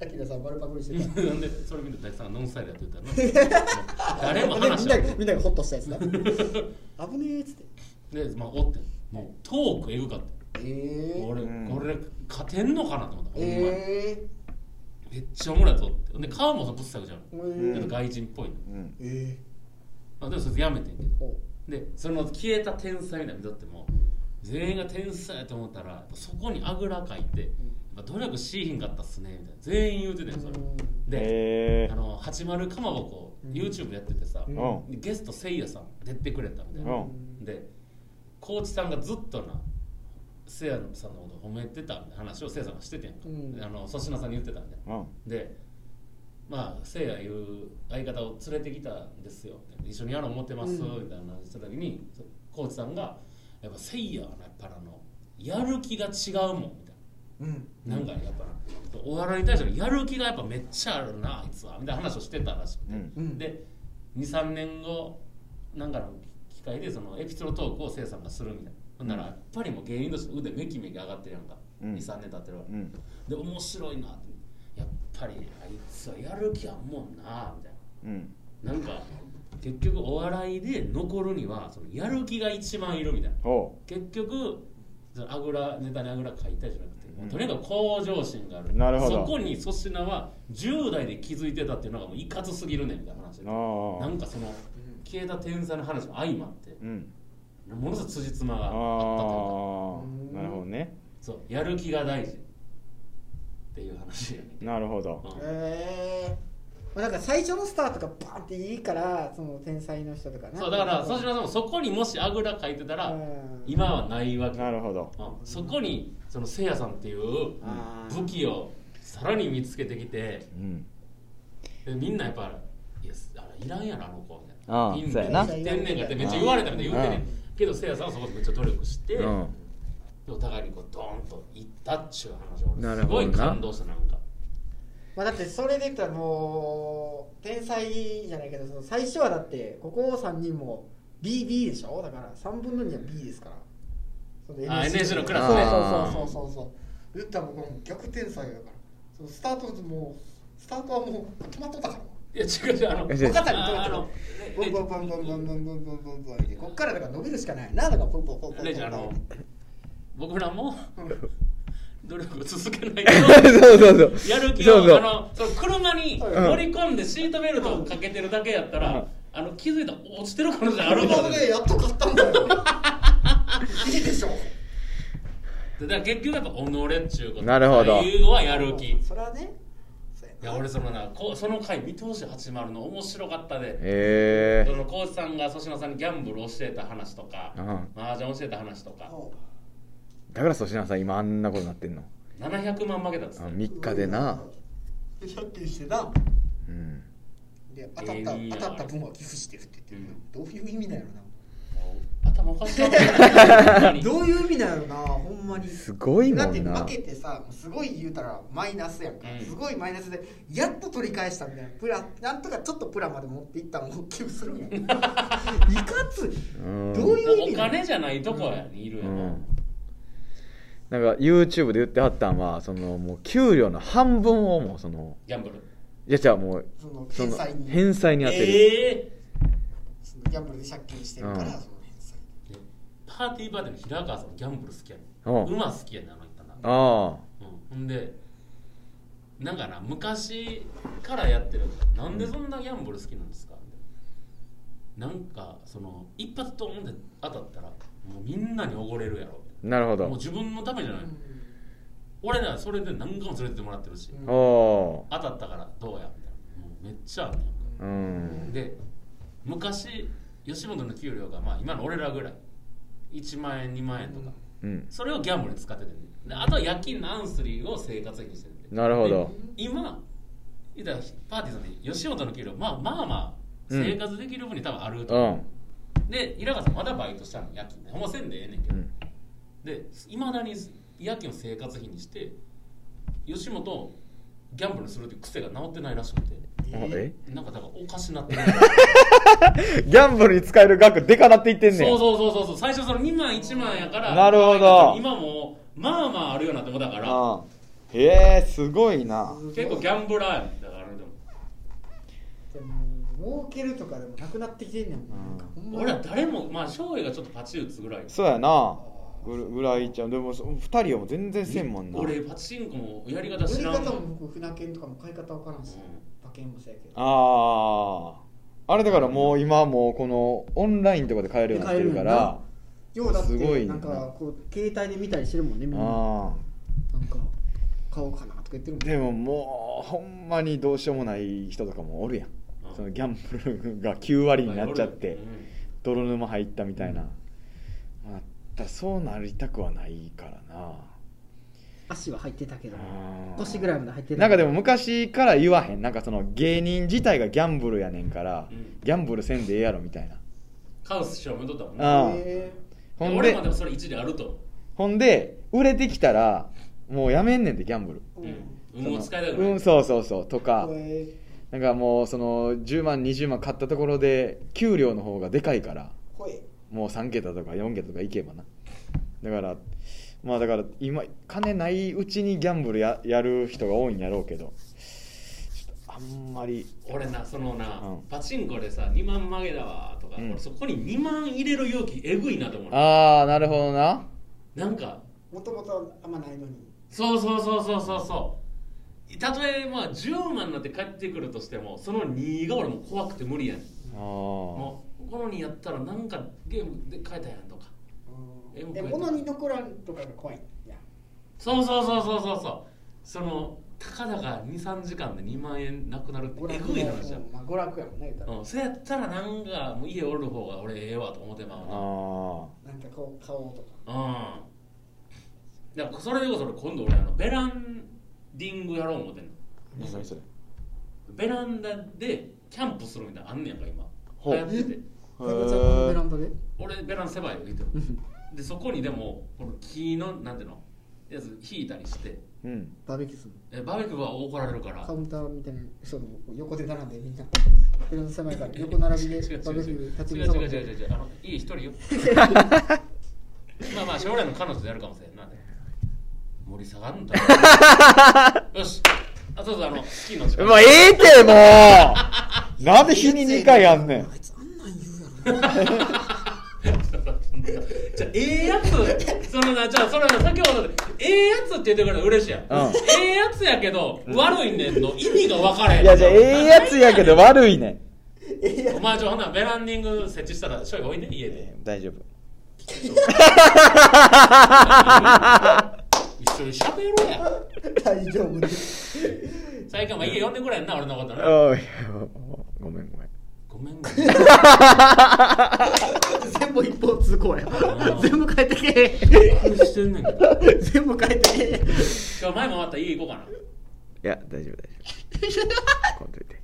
S2: アキラさんバルパクリしてた。
S3: なんでそれ見て大地さんがノンスタイルやって言ったら 誰も話
S2: みん
S3: は
S2: ながみんながホッとしたやつだ。危ねえっつって。
S3: で、まあ、おって。もう。トークエグかった。
S2: え
S3: 俺、
S1: うん。
S3: 俺勝てんのかなと思った、ほんまに。
S2: え
S3: めっちゃおもろいやつおって。で顔もさぶっさくじゃん、
S2: ー、
S3: ちょっと外人っぽいの、
S1: うん。
S2: え
S3: まあ、でもそれやめてんけど。でその消えた天才みたいなの見とっても全員が天才やと思ったらそこにあぐらかいて、やっぱ努力しひんかったっすねみたいな。全員言うててんそれ、で、あの80かまぼこ YouTube やっててさ、
S2: うん。
S3: ゲストせいやさん出てくれたみたいな、
S1: うん。
S3: でコーチさんがずっとなせいやさんのこと褒めてたみたいな話をせいやさんがしててんか、
S2: うん。
S3: であの粗品さんに言ってたみたいな
S1: うん。
S3: でまあせいやいう相方を連れてきたんですよ。一緒にやろう思ってます、
S2: うん。
S3: みたいな話した時にそコーチさんが「やっぱせいやはなやっぱあのやる気が違うもん」みたい
S2: うん。
S3: な、なんかやっぱなお笑いに対してのやる気がやっぱめっちゃあるなあいつは。みたいな話をしてたらしくて、
S1: うん。
S2: うん。
S3: で23年後なんかの機会でそのエピソードトークをせいさんがするみたいな。ほんならやっぱりもう芸人として腕めきめき上がってるやんか、
S1: うん。
S3: 23年経ってるわけ、
S1: うん。
S3: で面白いなって。やっぱりあいつはやる気あんもんなみたい
S1: うん。
S3: ななんか結局お笑いで残るにはそのやる気が一番いるみたいな。
S1: ほ
S3: 結局そのあぐらネタにあぐらかいたいじゃなくとにかく向上心がある。
S1: なるほど。
S3: そこに粗品は10代で気づいてたっていうのがもういかつすぎるねんみたいな話なんかその消えた天才の話も相まって
S1: うん。
S3: ものすごい辻褄があ
S1: あ
S3: ったというか。
S1: あなるほどね。
S3: そうやる気が大事っていう話やね。ん
S1: なるほど。
S3: うん。
S2: ええまあ、なんか最初のスタートがバーンっていいからその天才の人とかね
S3: そうだから粗品さんもそこにもしあぐらかいてたら
S2: うん。
S3: 今はないわけ。
S1: なるほど。
S3: うん。そこにそのせいやさんっていう武器をさらに見つけてきて
S1: うん。
S3: でみんなやっぱ「いやあれいらんやろあの子」みたいな
S1: ああ
S3: ピン
S1: そうやな。
S3: で天然がってめっちゃ言われたみたいに言うてね。けどせいやさんはそこでめっちゃ努力して、
S1: うん。
S3: でお互いにこうドーンといったっちゅう話をすごい感動したな。んか
S2: まあだってそれで言ったらもう天才じゃないけどその最初はだってここ3人も BB でしょ？だから3分の2は B ですから。そ
S3: NSC のクラ
S1: スね。
S2: そうそうそうそうそう言ったらもう逆天才だから。そのスタートもうスタートはもう決まっとったから。
S3: いや違う違うあのああの
S2: とボンボンボンボンボンボンボンボンボンボンこっからだから伸びるしかないなだからポンポンポンポンポン
S3: 僕らも
S2: うん
S3: 努力を続けないと。
S1: そうそうそう。
S3: やる気を
S1: そうそう。
S3: あのその車に乗り込んでシートベルトをかけてるだけやったら、
S1: うん。
S3: あの気づいたら落ちてる可能性あ
S2: あ
S3: るもん
S2: れでやっと買ったんだよ。いいでしょ。
S3: だから結局やっぱ己っちゅうこと。
S1: なるほど。
S3: 英語はやる気。い
S2: それはねそうや
S3: 俺そのなこその回見通し80の面白かったで。
S1: え。
S3: そのコーチさんが粗品さんにギャンブル教えた話とか
S1: うん。
S3: 麻雀教えた話とか。
S2: お
S1: だから粗品さん今あんなことなってんの
S3: ？700万負けたっつ
S1: あ
S3: って
S1: 3日でな。
S2: で借金してな。
S1: うん。
S2: で当たった、当たった分は寄付してるって言ってる、どういう意味なんやろ
S3: もう頭おかしなってるほんまに
S2: な。どういう意味なんやろなほんまに。
S1: すごいもんな。
S2: だって負けてさすごい言うたらマイナスやんか、
S3: うん。
S2: すごいマイナスでやっと取り返したみたいなプラなんとかちょっとプラまで持っていったのを寄付するんや。いかつい。
S1: うん。
S2: どういう意
S3: お
S2: 味なの
S3: 金じゃないとこやにいるやろ、
S1: うんなんか YouTube で言ってはったんはそのもう給料の半分をもうその
S3: ギャンブル。
S1: いやじゃあもう
S2: その
S1: その
S2: 返済に。
S1: 返済に当てる、
S3: ええ
S2: そのギャンブルで借金してるから、
S1: うん。
S2: その返済。
S3: パーティーバーでの平川さんギャンブル好きやね
S1: うん。
S3: 馬好きやねんあの人な。
S1: ああ。
S3: うん、ほんでなんかな昔からやってるなんでそんなギャンブル好きなんですか？ななんかその一発ドーンで当たったらもうみんなにおごれるやろ
S1: なるほど。
S3: もう自分のためじゃない、俺なそれで何回も連れてもらってるし、当たったからどうやみたいな。もうめっちゃあんねん。で昔吉本の給料がまあ今の俺らぐらい。1万円2万円とか、
S1: うん。
S3: それをギャンブルに使ってて。んねあとは夜勤のアンスリーを生活費にしてるんで。
S1: なるほど。
S3: で今言ったらパーティーさんで吉本の給料まあまあまあ
S1: うん。
S3: 生活できる分に多分あると
S1: う
S3: 思う、
S1: ん。
S3: で平川さんまだバイトしたの夜勤で。ほんませんでええねんけど、
S1: うん
S3: でいまだに夜勤を生活費にして吉本ギャンブルするっていう癖が治ってないらしくて。
S1: え？
S3: なんかだからおかしなってる。
S1: ギャンブルに使える額でかなっていってんねん
S3: そうそうそうそうそう。最初その2万1万やから
S1: なるほど。
S3: 今もうまあまああるようになってもだから。
S1: へえすごいな。
S3: 結構ギャンブラーやねんだからでも。
S2: でも儲けるとかでもなくなってきてんねん。もん。なんかほんまに。
S3: 俺は誰もまあ翔英がちょっとパチ打つぐらい。
S1: そうやなぐぐらいちゃうでもそ二人はもう全然せんもんな。
S3: 俺パチンコもやり方
S2: 売り
S3: 知らん。
S2: 方も僕船券とかも買い方わからんし、馬券もそうやけど。
S1: あああれだからもう今もうこのオンラインとかで買えるようになってるから。
S2: ようだって
S1: すごいな
S2: なんかこう携帯で見たりしてるもんねみんな。
S1: あ
S2: なんか買おうかなとか言ってるもん
S1: あでももうほんまにどうしようもない人とかもおるやん。
S3: うん。
S1: そのギャンブルが9割になっちゃって
S3: うん。
S1: 泥沼入ったみたいな、まあ、だからそうなりたくはないからな。
S2: 足は入ってたけど。
S1: あー。
S2: 腰ぐらいまで入ってた
S1: なんかでも昔から言わへん。なんかその芸人自体がギャンブルやねんから、
S3: うん。
S1: ギャンブルせんでええやろみたいな。
S3: カウス師匠もとったもんね。
S1: ああ
S2: へ
S1: ほんで
S3: 俺もでもそれ一理あると。
S1: ほんで売れてきたらもうやめんねんってギャンブル。
S2: ー
S3: うん。運を使いたくない。
S1: うんそうそうそうとか。
S2: へ
S1: なんかもうその10万20万買ったところで給料の方がでかいからもう3桁とか4桁とかいけばな。だからまあだから今金ないうちにギャンブルややる人が多いんやろうけどちょっとあんまり。
S3: 俺なそのな、
S1: うん。
S3: パチンコでさ2万負けだわとか、
S1: うん。
S3: 俺そこに2万入れる勇気えぐいなと思う
S1: ああなるほどな。
S3: なんか
S2: もともとあんまないのに。
S3: そうそうそうそうそうそう。たとえまあ10万になって帰ってくるとしてもその2が俺もう怖くて無理やねん。
S1: あー
S3: もうこの2やったらなんかゲームで変えたやんとか。え
S2: で物に残らんとかが怖い。いや
S3: そうそうそうそうそうそう。そのたかだか23時間で2万円なくなるってえ
S2: 娯楽の
S3: ぐい話やん。
S2: まあ娯楽やもんね言う
S3: ん、そやったらなんかもう家おる方が俺ええわと思ってまうな。
S1: あ
S2: なんかこう買おうとか。
S3: うん。だからそれでこそ俺今度俺あのベランディングやろう思ってんの。
S1: ー何それ
S3: ベランダでキャンプするみたいなのあんねやんか今。流行ってて
S2: ベランダで
S3: 俺ベランダ狭いよ言っても。でそこにでもこの木のなんていうの？やつ引いたりして。
S1: うん。
S2: バーベキューする
S3: えバーベキューは怒られるから。
S2: カウンターみたいにその横で並んでみんな。ベランダ狭いから 横並びで
S3: 違う
S2: バーベキュー
S3: 違う違う
S2: 立ち
S3: 違う違う違う違う違う。あのいい一人よ。まあまあ将来の彼女でやるかもしれんな。盛り下がるんだ。よし。あそうそうあのスキーの時間。
S1: もうええってもう。なんで日に2回やんねん
S3: じゃあええやつそのなじゃあそれの先ほどええやつって言ってくれたら嬉しいやん、
S1: うん。
S3: ええやつやけど、悪いねんの意味が分からへん。
S1: いやじゃあええやつやけど悪いねん。
S3: お前ちょほんならベランディング設置したらしょいが多いね家で。
S1: 大丈夫。
S3: 一緒にしゃべろうや。
S2: 大丈夫です。
S3: 最近お前家呼んでくれんな俺のことな。
S1: おいごめんごめん
S3: ごめん
S2: 全部一方通行や。全部帰ってけ
S3: 何してんねんけど。
S2: 全部帰ってけ
S3: 今日前もまた家行こうかな。い
S1: や大丈夫大丈夫。こんといて。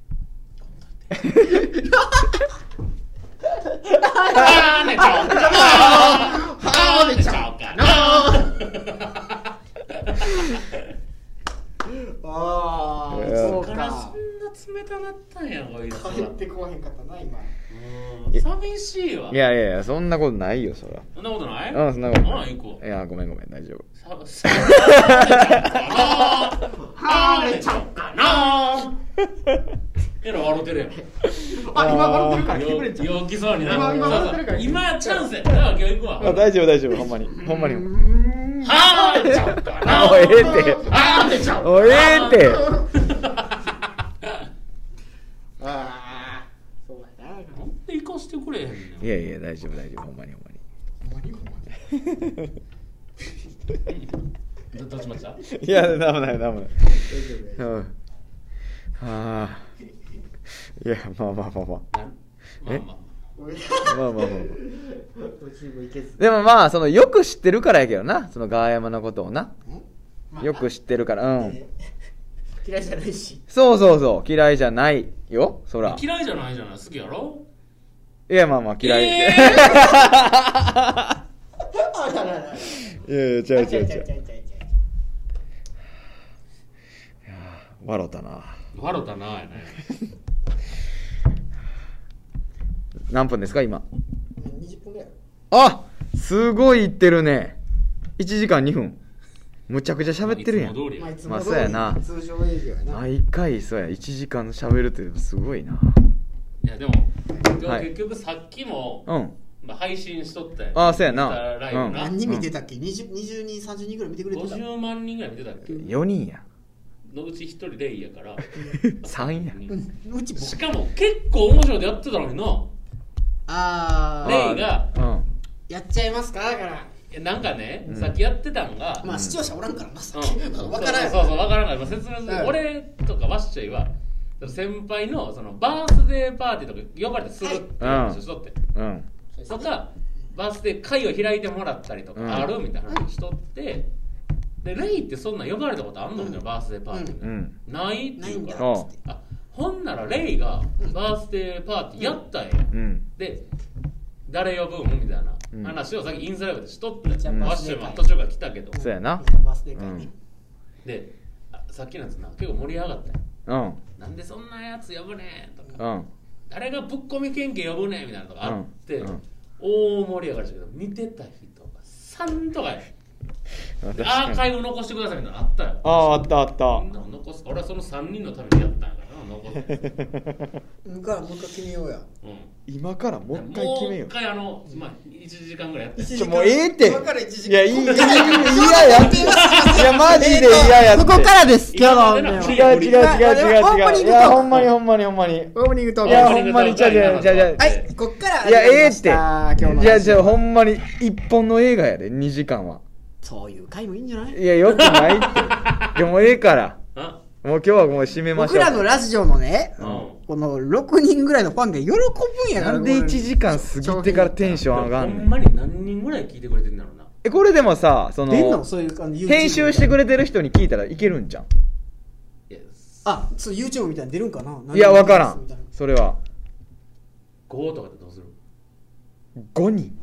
S3: あーねちゃうあーねちゃうかな
S2: あ
S1: いや
S2: あそう
S3: からそ
S2: か
S3: んな冷たなったんやこいつ
S2: 帰ってこへんかったな。今
S3: うん。寂しいわ。
S1: いやいやいやそんなことないよそら。
S3: そんなことない？
S1: うんそんなことない。
S3: 行こう。
S1: いやごめんごめん大丈夫。
S3: ささあれちゃうかなえら笑うてるやん
S2: あ今笑ってるから来てくれんちゃう
S3: 陽気そうにな
S2: 今笑ってるから
S3: 今チャンスやだから今日行くわ
S1: あ大丈夫大丈夫ほんまにほんまに
S3: はちゃうかな
S1: おいええって
S3: はちゃう
S1: おいええって
S3: で行かしてくれへんねん。
S1: いやいや大丈夫大丈夫ほんまにほんまに。
S2: ほんまに？ほんまに
S3: ど どっちました？
S1: いやだよダメだよ
S2: 大丈夫
S1: うん。ああ。いやまあまあまあまあ。
S3: なん？まあまあ
S1: まあ。でもまあそのよく知ってるからやけどな。そのガーヤマのことをな。
S2: まあ
S1: よく知ってるから。うん。
S2: えー嫌いじゃないし。
S1: そうそうそう。嫌いじゃないよそら。
S3: 嫌いじゃないじゃない。好きやろ？
S1: いやまあまあ嫌い、
S3: え
S2: あららら
S1: いやいや違う違う違う。
S2: ちゃうちゃうちゃうちゃう
S1: 笑ったな。
S3: 笑ったなやね。
S1: 何分ですか今
S2: ？20分ぐらい。
S1: あすごい言ってるね。1時間2分。むちゃくちゃ喋ってるやん。
S2: まあ
S1: そうやな。
S2: 通常営業やな。
S1: 毎回そうや。1時間喋るってすごいない
S3: やでも今
S1: はい。
S3: 日結局さっきも、
S1: うん。
S3: まあ、配信しとったやん。
S1: あそうやな。
S3: インスタライブな、
S1: うん。
S2: 何人見てたっけ？20 20人30人ぐらい見てくれてた
S3: ？50万人ぐらい見てたっけ
S1: ？4人や。
S3: のうち1人レイやから。
S1: 3や。
S2: うんうち
S3: しかも結構面白いでやってたのにな。
S2: ああ
S3: レイが
S1: うん。
S2: やっちゃいますか？だから。
S3: えなんかね、
S1: うん。
S3: さっきやってたんが、
S2: まあ視聴者おらんからな。さ
S3: うん。
S2: っき分からん
S3: そうそうそう分からんから、まあ、説明する、
S2: うん。
S3: 俺とかワッショイは先輩のそのバースデーパーティーとか呼ばれてするって話をしとって、
S1: うん。
S3: とかバースデー会を開いてもらったりと
S1: うん。
S3: かあるみたいな話しとって、でレイってそんなん呼ばれたことあんのみたいな、
S2: うん
S3: バースデーパーティー、
S1: うん。
S3: ないって
S2: ないんだ
S3: 言うから
S1: あ
S2: っつって
S3: あほんならレイがバースデーパーティーやったんや、
S1: うん。
S3: で誰呼ぶんみたいな
S1: うん
S3: 話をさっきインスタライブでしとって、
S2: じゃあ
S3: ワッ
S2: バースデー会。
S3: ショイも途中から来たけど。
S1: そうやな。
S2: バースデー会ね
S3: であさっきのやつな結構盛り上がったよ
S1: うん。
S3: なんでそんなやつ呼ぶねんとか、
S1: うん。
S3: 誰がぶっ込み県警呼ぶねんみたいなのがあって、
S1: うん。うん。
S3: 大盛り上がりしたけど見てた人が3とかや。アーカイブ残してくださいみたいなのあったよ。
S1: あああったあった。
S3: みんなの残す。俺はその3人のためにやったんや残す、
S2: うんからもう一回決めようや
S3: うん。
S1: 今からもう一回決めよ
S3: もう一回あの、まあ、1時間ぐらいやって。
S2: 一
S1: ちょもうええって。
S2: 今から1時
S1: いやいいいやいやや
S2: って
S1: いや マジで嫌やって。
S2: ここからです今日の
S1: 違う違う違う違う違う。いやほんまにほんまにほんまに
S2: オープニングトーク
S1: いやほんまにちゃうちゃうちゃう。ちゃう
S2: はいこっから
S1: いやええって。いやじゃあほんまに一本の映画やで2時間は。
S2: そういう回もいいんじゃない？
S1: いやよくないって。でもええから。
S3: あ
S1: もう今日はもう締めましょう。
S2: 僕らのラジオのね
S3: うん。
S2: この6人ぐらいのファンが喜ぶんやから。
S1: なんで1時間過ぎてからテンション上が
S3: ほ
S1: んねん。
S3: んまに何人ぐらい聞いてくれてんだろうな。
S1: えこれでもさそ
S2: の
S1: の？
S2: そういう感じ？
S1: 編集してくれてる人に聞いたらいけるんじゃん。
S2: あそう YouTube みたいに出るんかな？い
S1: やわからん。それは。
S3: 5とかってどうする
S1: ？5人。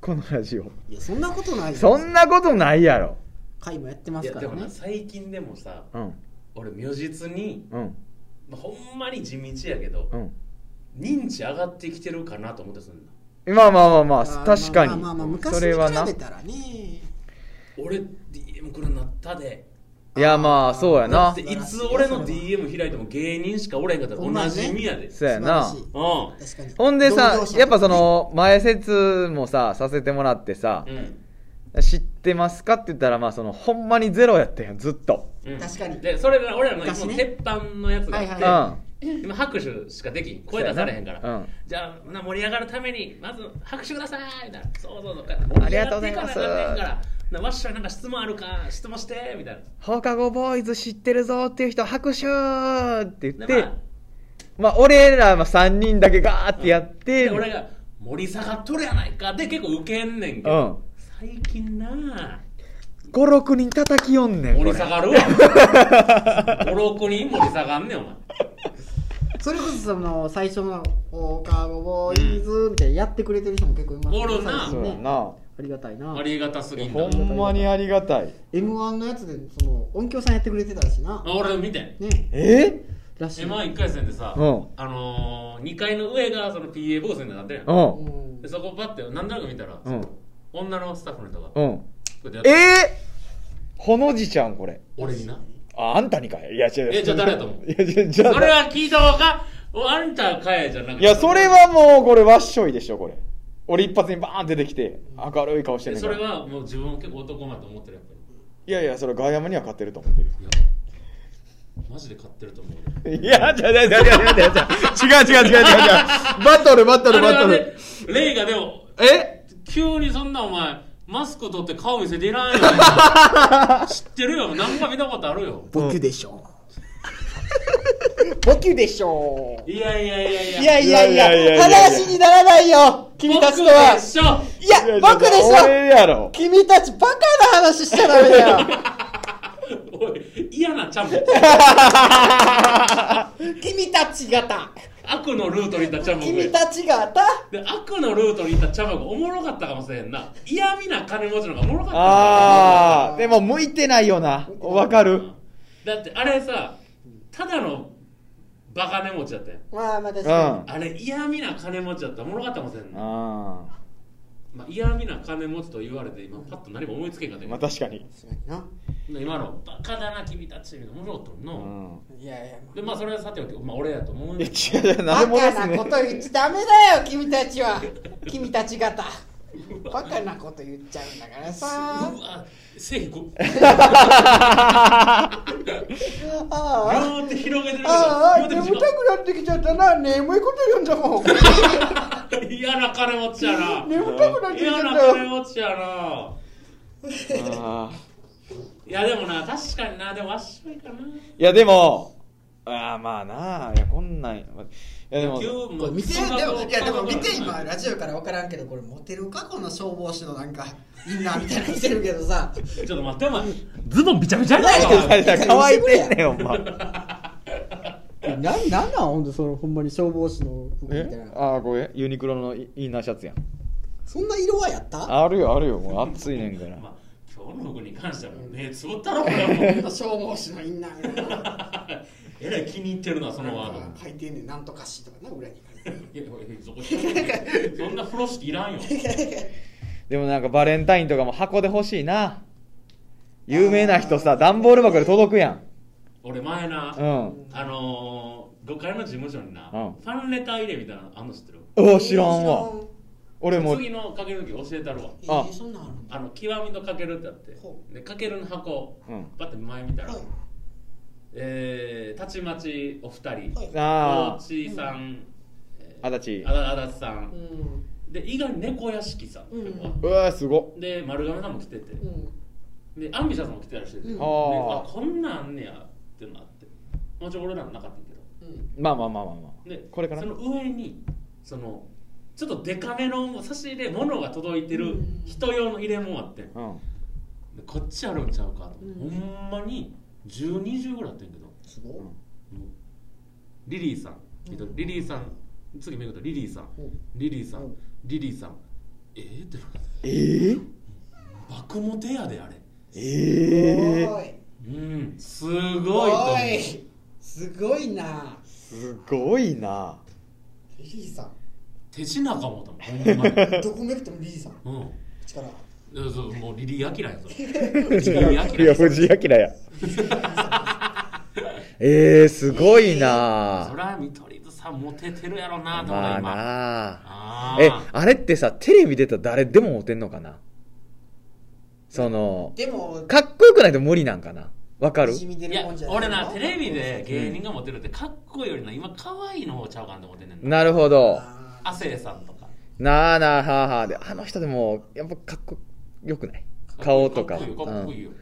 S1: このラジオ。
S2: いやそんなことないよ。
S1: そんなことないやろ。
S2: 回もやってま
S3: いやでもな
S2: すからね
S3: 最近でもさ
S1: うん
S3: 俺如実に、
S1: うん。
S3: まあ、ほんまに地道やけど、
S1: うん。
S3: 認知上がってきてるかなと思ってすんだ。
S1: まあまあまあまあ確かに
S2: まあまあまあ昔に。
S1: それはな。
S2: 比べたらね。
S3: 俺 DM 来るなったで。
S1: いやまあそうや
S3: だ
S1: な
S3: っていつ俺の DM 開いても芸人しかおれへんかったらおなじみやで、
S1: そうやな。
S3: うん。
S2: 確かに。
S1: ほんでさやっぱその前説もささせてもらってさ
S3: うん
S1: 知ってますか？って言ったらまあそのほんまにゼロやったやんずっと。
S3: うん。
S2: 確かに。
S3: でそれが俺らのいつも
S2: 昔ね
S3: 鉄板のやつがあって、
S2: はい
S1: うん。
S3: 今拍手しかできん。声出されへんから、
S1: うん。
S3: じゃあな盛り上がるためにまず拍手くださいみたいな。そうそうそう。
S1: ありがとうございます。
S3: 盛り上がっていかなあかんねんから。なわっしょいなんか質問あるか？質問してみたいな。
S1: 放課後ボーイズ知ってるぞっていう人拍手って言って、
S3: でまあ。
S1: まあ俺ら3人だけガーってやって、
S3: で俺が盛り下がっとるやないか。で結構ウケんねんけど、
S1: うん
S3: 最近な。
S1: 56人叩きよんねん
S3: 盛り下がるわ。56人盛り下がんねんお前。
S2: それこそその最初の「放課後ボーイズ」みたいなやってくれてる人も結構います。
S3: おるな。
S1: そうやな。
S2: ありがたいな。
S3: ありがたすぎん
S1: ほ
S3: なん
S1: まにありがたい。
S2: m 1のやつでその音響さんやってくれてたしな。
S3: あ俺見てん。
S2: ね。
S1: え？
S2: らしい。
S3: m 1 1回戦でさ、
S1: うん。
S3: あのー、2階の上がその PA ブースになってるやん。
S1: うん。
S2: うん
S3: でそこパッて何となく見たら、
S1: うん
S3: 女のスタッフの人が。こ
S1: うん。
S3: うやってやって。
S1: えー、ほの字ちゃんこれ。
S3: 俺にな？
S1: ああんたにかい。いや違う。
S3: えじゃあ誰やと思う？
S1: いやじゃじゃ
S3: それは聞いた方がおあんたかえじゃなくて。
S1: いやそれはもうこれわっしょいでしょこれ。俺一発にバーン出てきて明るい顔してんねんから。
S3: それはもう自分を結構男前と思ってるやっぱ
S1: いやいやそれガヤマには勝ってると思ってる
S3: マジで買ってると思う俺
S1: いや、じゃじゃじゃじゃじゃじゃ違う違う違う違う違う。バトルバトルバトル。
S3: レイがでも
S1: え？
S3: 急にそんなお前マスク取って顔見せていらんよ 知ってるよ。何か見たことあるよ。
S2: ボキュでしょ。ボキュでしょ。
S3: いやいやいやいや。
S2: いやいやい
S1: いやいやいやい
S2: や
S1: や。
S2: 話にならないよ。君たちとは。
S3: 僕でしょ。
S2: いや僕でしょ。
S1: 俺やろ。
S2: 君たちバカな話しちゃダメだよ。
S3: おい嫌なチャンプ
S2: 君たち方
S3: 悪のルートに行ったチャンプ
S2: 君たち方
S3: で悪のルートに行ったチャンプがおもろかったかもしれへんな。嫌味な金持ちの方がおもろかった。
S1: あー、でも向いてないよな。わかる。
S3: だってあれさただのバカ値持ちだったよ
S2: まあまあ確
S1: うん。
S2: か
S1: あ
S3: あれ嫌味な金持ちだったらおもろかったかもしれんな。
S1: あ
S3: まあ、嫌味な金持ちと言われて今パッと何も思いつけんかった
S1: まあ確かに。
S3: 今のバカだな君たちみたいもろかった
S1: う
S3: もん。
S2: いやいや
S3: でまあそれはさておき、まあ、俺やと思うんだけ
S1: 違う違う、
S2: バカなこと。言っちゃダメだよ君たちは。君たち方バカなこと言っちゃうんだから
S3: ど
S2: さ
S3: うわせいこ。
S2: ああ。
S3: 両手広げてる
S2: ああ眠たくなってきちゃったな。眠いこと言うんだもん。
S3: 嫌な金持ちやな。
S2: 眠たくなってきちゃ
S3: 嫌な
S2: ったよ
S3: 金持ちやな。いやでもな確かにな。でもわっしょいかな。い
S1: やでも、ああまあな、いやこんなん、いやでも、
S3: 今日も
S2: 見てでもいやでも見て今ラジオから分からんけどこれモテるか？この消防士のなんかインナーみたいなの着てるけどさ。
S3: ちょっと待ってお前。ズボンびちゃびちゃやないか
S1: 乾いてんねん、ほんま。
S2: なんなんなん？ほんとそのほんまに消防士の服みたい
S1: え？
S2: な
S1: ああ、これ、ユニクロのイインナーシャツやん。
S2: そんな色はやった？
S1: あるよ、あるよ、もう暑いねんから。
S3: まあ、今日の服に関してはもう目つぶったろこれ
S2: 消防士のインナーみたいな
S3: えらい気に入ってるなそのワード。
S2: 書いてんねんなんとかしとかな裏に
S3: そんな風呂敷いらんよ。
S1: でもなんかバレンタインとかも箱で欲しいな。有名な人さ、段ボール箱で届くやん。
S3: 俺前な、
S1: うん。
S3: あのー、5階の事務所にな、
S1: うん。
S3: ファンレター入れみたいなのあんの知ってる？
S1: お知らんわ。俺も、
S3: 次のかける時教えたるわ。
S2: え
S1: あ
S2: ーそんなんあ
S3: の？極みのかけるってあって。
S2: ほ
S3: でかけるの箱
S1: うん。
S3: パッて前見たら、
S2: はい
S3: えー、たちまちお二人。
S2: はい
S1: あ
S3: 大地さん、えー
S1: 足立。
S3: あだ足立さ
S2: うん。ん
S3: で意外に猫屋敷さん。う子が
S1: あ。うわーすごっ。
S3: で丸亀さんも来てて、
S2: うん。
S3: でアンビシャスも来てたりしてて、
S2: うん。
S3: で
S1: あー。
S3: あこんなんあんねやっていうのがあってもちろん俺らのなかったけど。
S2: うん
S1: まあまあまあまあまあ。
S3: で
S1: これから
S3: その上にそのちょっとデカめの差し入れ物が届いてる
S2: うん。
S3: 人用の入れ物あって。ん。で
S1: うん。
S3: こっちあるんちゃうかと、
S2: うん。
S3: ほんまに1020ぐらいあってんけど。も
S2: すごいう
S3: リリーさん、リリーさん。次めぐとリリーさん。
S2: うん。
S3: リリーさ
S2: うん。ん
S3: リリーさん。えー、って
S1: えー、
S3: 爆モテやであれ。
S1: え
S2: おい。
S3: うん。すごい
S2: すごいな。
S1: すごいな。
S2: リリーさん。
S3: 手品かもと思
S2: どこめくってもリリーさん。
S3: うん。
S2: 力
S3: そうそうもうリリー・アキラやぞ。リリー・アキ
S1: いや
S3: ラや。
S1: 藤井明や えー、すごい
S3: そ
S1: な
S3: ら見取り図さんモテてるやろなと思う
S1: まあ
S3: あ
S1: え
S3: ー
S1: あれってさテレビ出たら誰でもモテんのかな？その
S2: でも
S1: かっこよくないと無理なんかな？わかる？
S3: いや俺なテレビで芸人がモテるってかっこいいよりな今可愛いの方ちゃうかんと思ってんねんな。
S1: なるほど。
S2: あ
S3: 亜生さんとか。
S1: なあなあはあはあ。であの人でもやっぱかっこよくない？顔とか
S3: かっこいいよかっこいいよ、
S2: ー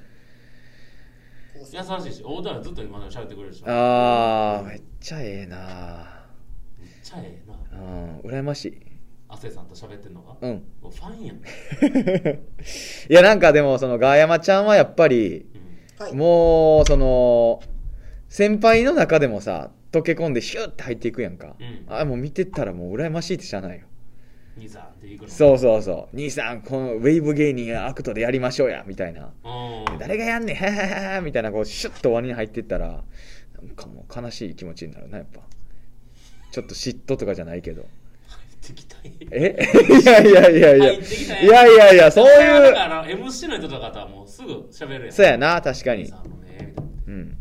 S3: 優しいし大田原ずっと今でも喋ってくれるし。めっ
S1: あーめっちゃええな。
S3: ちゃええな。
S1: うん。羨ましい。
S3: 亜生さんと喋ってんのが？
S1: うん。
S3: もうファンやん、
S1: いやなんかでもそのガヤマちゃんはやっぱり
S3: うん。
S2: はい
S1: もうその先輩の中でもさ溶け込んでシュッて入っていくやんか、
S3: うん。
S1: あもう見てたらもう羨ましいってしゃあないよ
S3: 兄さんっていくの？
S1: そうそうそう。兄さんこのウェーブ芸人アクトでやりましょうやみたいな。
S3: うん。
S1: 誰がやんねんははははみたいなこうシュッと終わりに入ってったらなんかもう悲しい気持ちになるなやっぱ。ちょっと嫉妬とかじゃないけど。
S3: 入ってきたい。
S1: え？いやいやいやいや。い。やいやいやそう
S3: だ
S1: いう。
S3: から MC の人とかとはもうすぐ喋るやん。
S1: そうやな確かに。うん。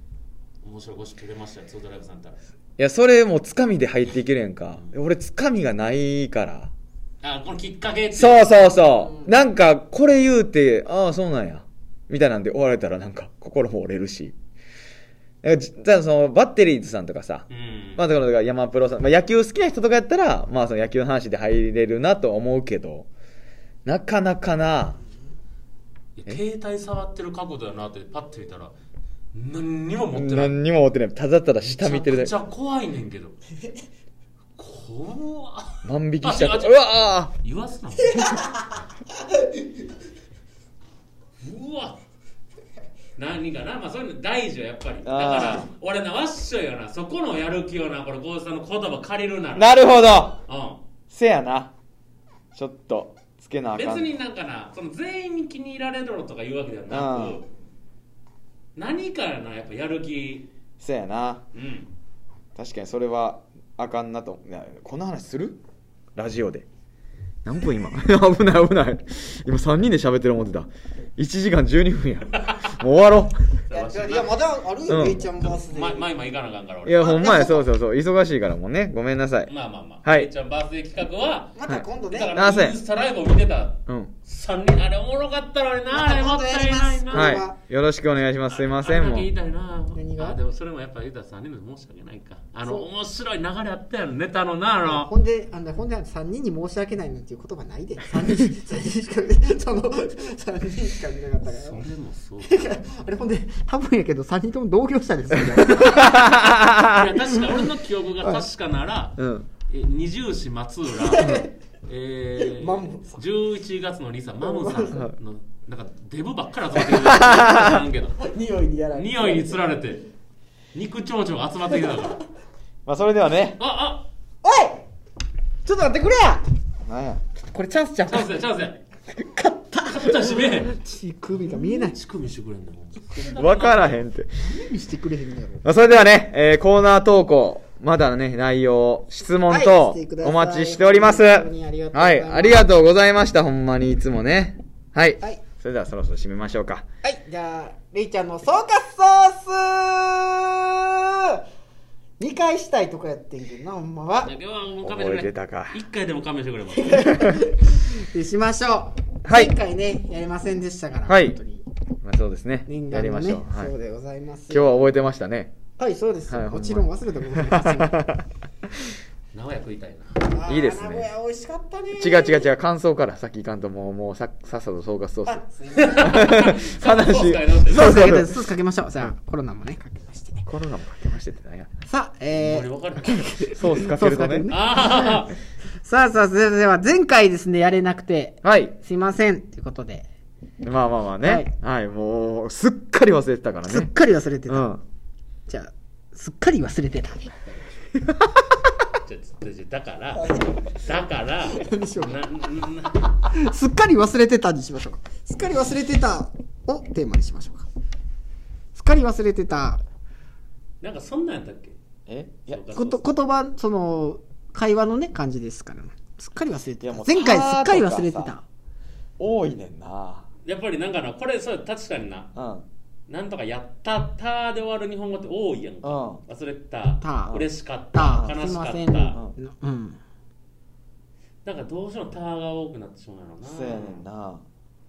S3: 面白いごしくれましたよツードライブさんったら。
S1: いやそれもうつかみで入っていけるやんか。俺つかみがないから
S3: あこのきっかけって
S1: そうそうそう。なんかこれ言うてああそうなんや。みたいなんで終われたらなんか心も折れるし。だからそのバッテリーズさんとかさ、
S3: うん。
S1: まあ、だから山プロさん、まあ、野球好きな人とかやったら、まあ、その野球の話で入れるなと思うけど、なかなかな、
S3: 携帯触ってる角度やなってパッて見たら何にも持ってない。
S1: 何にも思ってない。ただただ下見てるだけ。
S3: めちゃ。くちゃ怖いねんけど 怖っ。
S1: 万引きしちゃって。
S3: あ違う
S1: わ
S3: 言わすな。うわ何かなまあそういうの大事よやっぱり。だか
S1: あ
S3: ら俺なわっしょいよな。そこのやる気をなこれ郷さんの言葉借りるなら。
S1: なるほど。
S3: う
S1: せやな。ちょっと、つけなあ
S3: ん、
S1: かん。
S3: 別になんかなその全員に気に入られろとか言うわけでは
S1: う
S3: なん。く何かやなやっぱやる気。
S1: せやな。
S3: うん。
S1: 確かにそれはあかんなと。この話する？ラジオで。何分今？危ない危ない。今3人で喋ってる思ってた。1時間12分や。もう終わろ
S2: いやいやまだあるよ、
S1: うん。
S2: レイちゃんバースデー、
S3: ままあ今行かなあかんから
S1: いや、ほんまや、そうそうそう。忙しいからもうね。ごめんなさい。
S3: まあまあまあ。
S1: はい。
S3: レイちゃんバースデー企画は
S2: また今度ね、
S3: だからインスタライブを見てた
S1: うん。
S3: 3人あれおもろかったのにな、あれもったいな。いな、
S1: は。い。よろしくお願いします。すいません、もう。
S3: 言いたいな。
S2: 何が？
S3: あでもそれもやっぱ言うたら3人で申し訳ないか。あの面白い流れあったやろネタのなあの。
S2: ほんで、あのほんで3人に申し訳ないなんていう言葉ないで。3人、三人しか、その、3人しか見なかったから。
S3: それもそう
S2: あれほんで、多分やけど3人とも同業者ですよね。
S3: いや確か俺の記憶が確かなら、
S1: うん。
S3: え二重市松浦えー、
S2: マムさん。
S3: 11月のリサマムさんのなんかデブばっかり集まってくる。んけど。
S2: 匂いにやられて。
S3: 匂いにつられて肉蝶々が集まってきたから。
S1: まあ、それではね。
S3: あ
S2: おい！ちょっと待ってくれや！
S1: なんや。
S2: これチャンスちゃう？
S3: あチャンスやチャンスや勝った勝ったしめえ
S2: 乳首が見えない。
S3: 乳首してくれんの
S1: わからへんって。
S2: 何してくれへんのやろ。
S1: まあ、それではね、えーコーナー投稿、まだね、内容、質問
S2: はい
S1: 等
S2: してください
S1: お待ちしております。はいい、
S2: ます
S1: ありがとうございました、ほんまにいつもね。はい。
S2: はい
S1: それではそろそろ締めましょうか。
S2: はい、じゃあ、レイちゃんの総括ソース !2 回したいとこやってんけどな、ほんまは。
S3: 今日はもう勘弁してくれ
S1: 覚えてたか
S3: 一回でも勘弁してくれも
S2: でしましょう。
S1: はい
S2: 前回ね、やりませんでしたから、
S1: はい
S2: 本当に。
S1: まあ、そうですね。
S2: 念願のね
S1: やりましょう。はい。今
S2: そうでございます。
S1: 日は覚えてましたね。
S2: はい、そうです。
S1: はい
S2: もちろん忘れたことない
S3: 名古屋食いたいな
S2: です。
S1: いいですね
S2: 名古屋美味しかったね。
S1: 違う違う違う、感想から先行かんともう、もうささっさと総括ソー
S2: あ、すいません。
S1: ス。話。そうそうそう。
S2: ソースかけましょう。じゃあ、コロナもね、かけ。
S1: コロナもかけましてってや？
S2: さあ、えー、
S1: ソースかけるとね。
S3: ああ
S2: さあさあ、それでは前回ですね、やれなくて、
S1: はい。
S2: すいません、ということで、
S1: まあまあまあね。はい、もう、すっかり忘れてたからね。
S2: すっかり忘れてた。
S1: うん。
S2: じゃあ、すっかり忘れてた。
S3: だからだから
S2: すっかり忘れてたにしましょうかすっかり忘れてたをテーマにしましょうかすっかり忘れてた
S3: なんかそんなんやったっけ？
S1: え？いや
S2: こと言葉その会話のね感じですから。ねすっかり忘れてた。前回すっかり忘れてた。
S1: さ多いねんな。
S3: やっぱりなんかなこれそう確かにな。
S1: うん。
S3: なんとかやったたで終わる日本語って多いやんか。
S1: うん。
S3: 忘れてた。
S2: た。
S3: 嬉しかった。
S2: た。
S3: 悲しかった。
S2: うん。
S3: なんかどうしてもたが多くなってしまうやろな。
S1: そうやねんな。
S2: う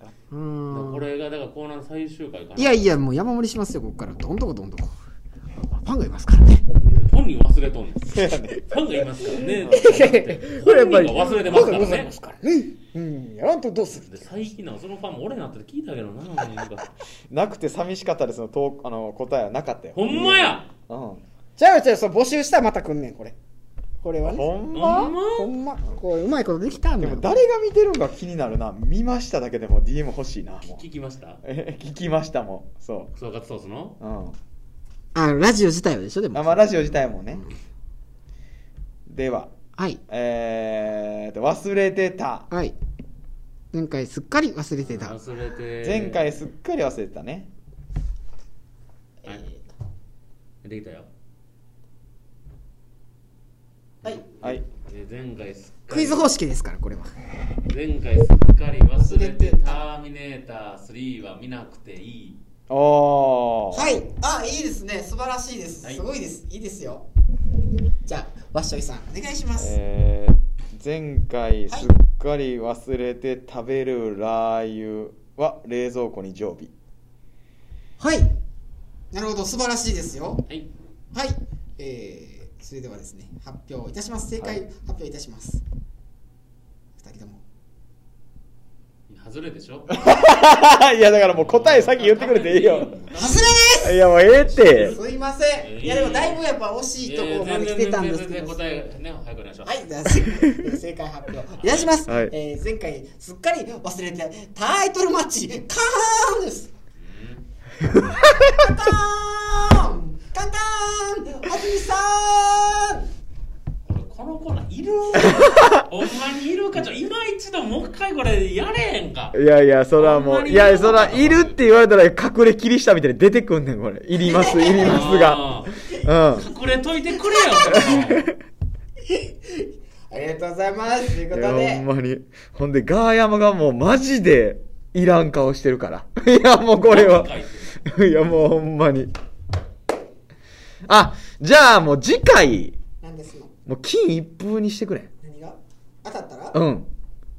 S3: だからこ
S2: ん。
S3: れがだからコーナーの最終回かな。い
S2: やいやもう山盛りしますよここから。どんどこどんどこ。ファンがいますからね。
S3: 本人忘れとんねん
S1: そうやね。ん
S3: ファンがいますからね。
S2: これやっぱり
S3: 本人が忘れてますからね。
S2: ますからね。うんやらんとどうする
S3: で最近なんかそのファンも俺になって聞いたけどな。なんか
S1: なくて寂しかったですのとあの答えはなかったよ。
S3: ほんまや！
S1: うん。
S2: じゃあじゃあそう募集したらまた来んねんこれ。これはね。
S1: ほん
S3: ほん
S1: ま？
S3: ま
S2: ほんま。これうまいことできたんだよ。
S1: でも誰が見てるんか気になるな。見ましただけでも DM 欲しいなもう。
S3: 聞きました？
S1: え聞きましたもん。そ
S3: 総括ソースの？
S1: ううん
S2: あラジオ自体はでしょでも。
S1: あまあラジオ自体もね。では。
S2: はい。
S1: えーと忘れてた。
S2: はい。前回すっかり忘れてた。
S3: 忘れて。
S1: 前回すっかり忘れてたね。
S3: はい。できたよ。
S2: はい。
S1: はい。
S3: えー前回すっかり
S2: クイズ方式ですからこれは。
S3: 前回すっかり忘れてターミネーター3は見なくていい
S2: はい。あいいですね。素晴らしいです、
S3: はい。
S2: すごいです。いいですよ。じゃあわっしょいさんお願いします、
S1: えー前回すっかり忘れて食べるラー油は冷蔵庫に常備。
S2: はい。なるほど。素晴らしいですよ。
S3: はい。
S2: はい。えー、それではですね発表いたします。正解、
S1: はい。
S2: 発表いたします二人とも
S3: 外れでしょ？
S1: いやだからもう答え先言ってくれていいよ。
S2: 外れです！
S1: いやもうええって。
S2: すいません。いやでもだいぶやっぱ惜しいところまで来てたんですけど。
S3: 全然答えね早くお願いします
S2: はい、じゃあ正解発表。いたします、
S1: はい。
S2: えー前回すっかり忘れてタイトルマッチカーンです。カターンカターン安住さん。
S3: 俺このコーナーいる？ほんまにいるかちょ今一度もう一回これやれへんか？
S1: いやいやそれは
S3: ほんまに
S1: もういやそれはいるって言われたら隠れキリシタンみたいに出てくんねんこれ。いりますいりますが。
S3: あ
S1: うん。
S3: ー隠れといてくれよ
S2: ありがとうございます。というこ
S1: いや
S2: とで
S1: ほんまに。ほんでガーヤマがもうマジでいらん顔してるから。いやもうこれは。いやもうほんまに。あじゃあもう次回もう金一封にしてくれ。
S2: 何が？当たったら、
S1: うん。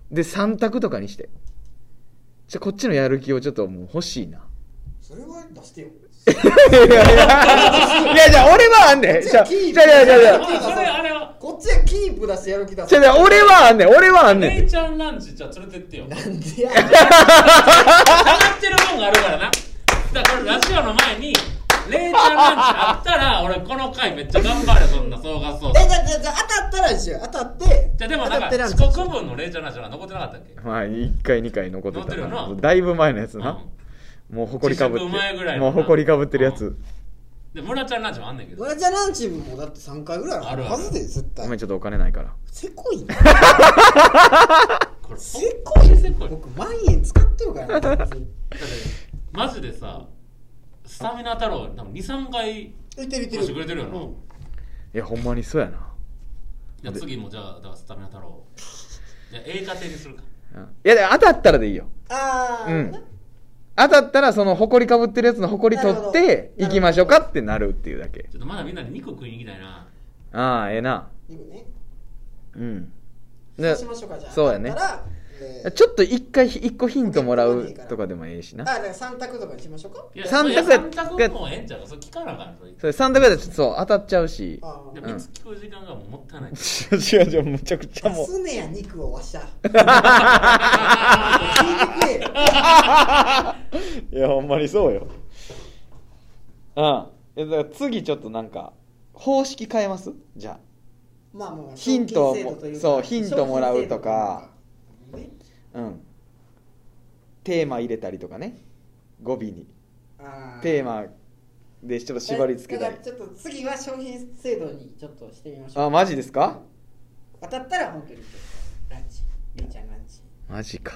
S1: で3択とかにして。じゃあこっちのやる気をちょっともう欲しいな。
S2: それは出してよ。
S1: いやいやいやじゃあ俺はあんねんじゃあじゃあじゃあじゃあ
S2: こっちはキープ出してやる気だ
S1: じゃあじゃあ俺はあんねん俺はあんねん
S3: ちゃんランチじゃあ連れてってよ
S2: なんでや
S3: 上がってるもんがあるからなだからラジオの前にレイちゃんランチあったら俺この回めっちゃ頑張るそんな総合そう
S2: えじゃあじゃあじゃあ当たったらですよ。当たって
S3: じゃあでもなんか
S2: 当たってランチ
S3: 遅刻分のレイちゃんランチが残ってなかったっけ？
S1: まあ1回2回残ってた。
S3: 残ってるよな
S1: だいぶ前のやつな、もうほこりかぶって
S3: 自粛前ぐらいのな。
S1: もうほこりかぶってるやつ、
S3: うん。で村ちゃんランチもあんねんけど。
S2: ドラジャランチもだって3回ぐらいあるはずで絶対。
S1: ごめんちょっとお金ないから。
S2: せこいな。
S3: これ
S2: せ
S3: せ
S2: こい。
S3: せこい。
S2: 僕万円使ってるから な
S3: マジでさスタミナ太郎多分23回
S2: いてるいてる。
S3: 貸してくれてるよな、
S2: うん。
S1: いやほんまにそうやな、
S3: じゃあ次もじゃあだからスタミナ太郎。じゃあ A 家庭にするか。
S1: うん。いやでも当たったらでいいよ。
S2: ああ、
S1: うん。当たったらそのほこりかぶってるやつのほこり取って
S2: ほど。
S1: 行きましょうかってなるっていうだけ。
S3: ちょっとまだみんなで肉食いに行きたいな。
S1: ああええな。
S2: 肉ね。
S1: うん。
S2: そう
S1: で
S2: しましょうかじゃあ。
S1: そうやねちょっと一回一個ヒントもらうとかでもええしな。
S2: あだから3択とかにしましょうか？
S3: いや
S1: 三択や
S3: いや三択もええんちゃうか？それ聞かなあかんそれ
S1: それ3択やったらちょっとそう当たっちゃうし。
S2: ああ
S3: で3つ聞く時間がもったいない。
S1: 違う違うむちゃくちゃもう。
S2: すねや肉をわしゃ。聞いてくれ。よ
S1: いやほんまにそうよ。うんえだから次ちょっとなんか方式変えます？じゃあ。
S2: まあまあ
S1: ヒントもそうヒントもらうとか
S2: ね。
S1: うん。テーマ入れたりとかね。語尾に。テーマでちょっと縛り付けたり。
S2: だからちょっと次は商品制度にちょっとしてみましょう。
S1: あマジですか？
S2: 当たったら本当にランチ。りんちゃんランチ。
S1: マジか。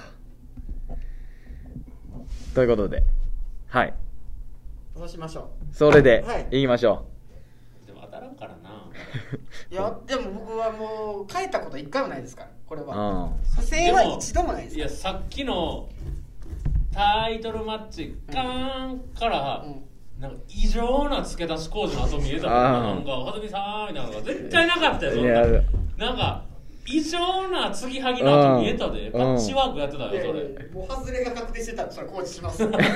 S1: ということで。はい。
S2: そうしましょ
S1: それで
S2: はい。
S1: いきましょ
S3: でも当たらんからな。
S2: う いやでも僕はもう変えたこと一回もないですからこれ
S1: う、
S2: はは一度もないです
S3: いやさっきのタイトルマッチカーンから、
S2: うん。
S3: なんか異常な付け出し工事の後見えたななんか「はずみさん」みたいな。のが絶対なかったよそんな。なんか異常な継ぎはぎの後見えたで。
S1: うん。
S3: パッチワークやってたよそれ。
S2: もう外れが確定してたらそれ工事します。道
S3: 道は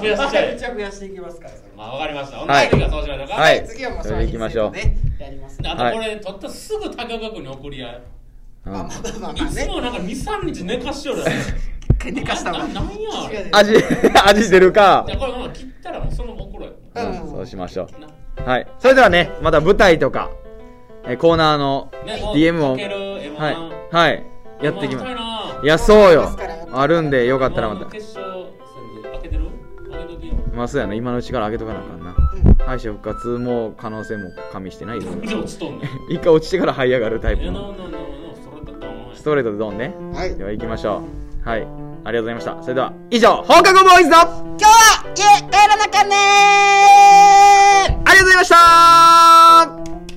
S3: 増やしちゃえ。
S2: 増やしていきますからそれ
S3: まあわかりました。ほん
S1: はい
S3: 次はそうしましょうか
S1: はい。
S2: 次はもう
S1: それで行きましょう。
S2: 商品セットでやります。
S3: あとこれ取ったらすぐ高岡君に送り合い。
S1: うん。
S2: まあまあまあまあ
S3: いつ
S2: ね
S3: もなんか23日寝かしよる やん
S2: 寝かしたわ
S3: ななんやあれ。
S1: 味 味出るか。
S3: いやこれまあ切ったらもうその送ろうよ。
S2: うん
S1: そうしましょ
S3: な
S1: うはい。それではねまた舞台とかえコーナーの
S3: ねもう
S1: DM を
S3: かける M1
S1: はい。はい。やっていきま
S3: M1
S1: す
S3: 高い
S1: いやそうよ。あるんでよかったらま
S3: M1
S1: た
S3: 決勝
S1: まあそうやな。今のうちから上げとかなあかんな。敗者復活も可能性も加味してないです
S3: 落ちとんねん。
S1: 一回落ちてから這い上がるタイプストレートでドンね。
S2: はい。
S1: では行きましょう。はい。ありがとうございました。それでは以上放課後ボーイズの
S2: 今日は家帰らなかんねー。
S1: ありがとうございました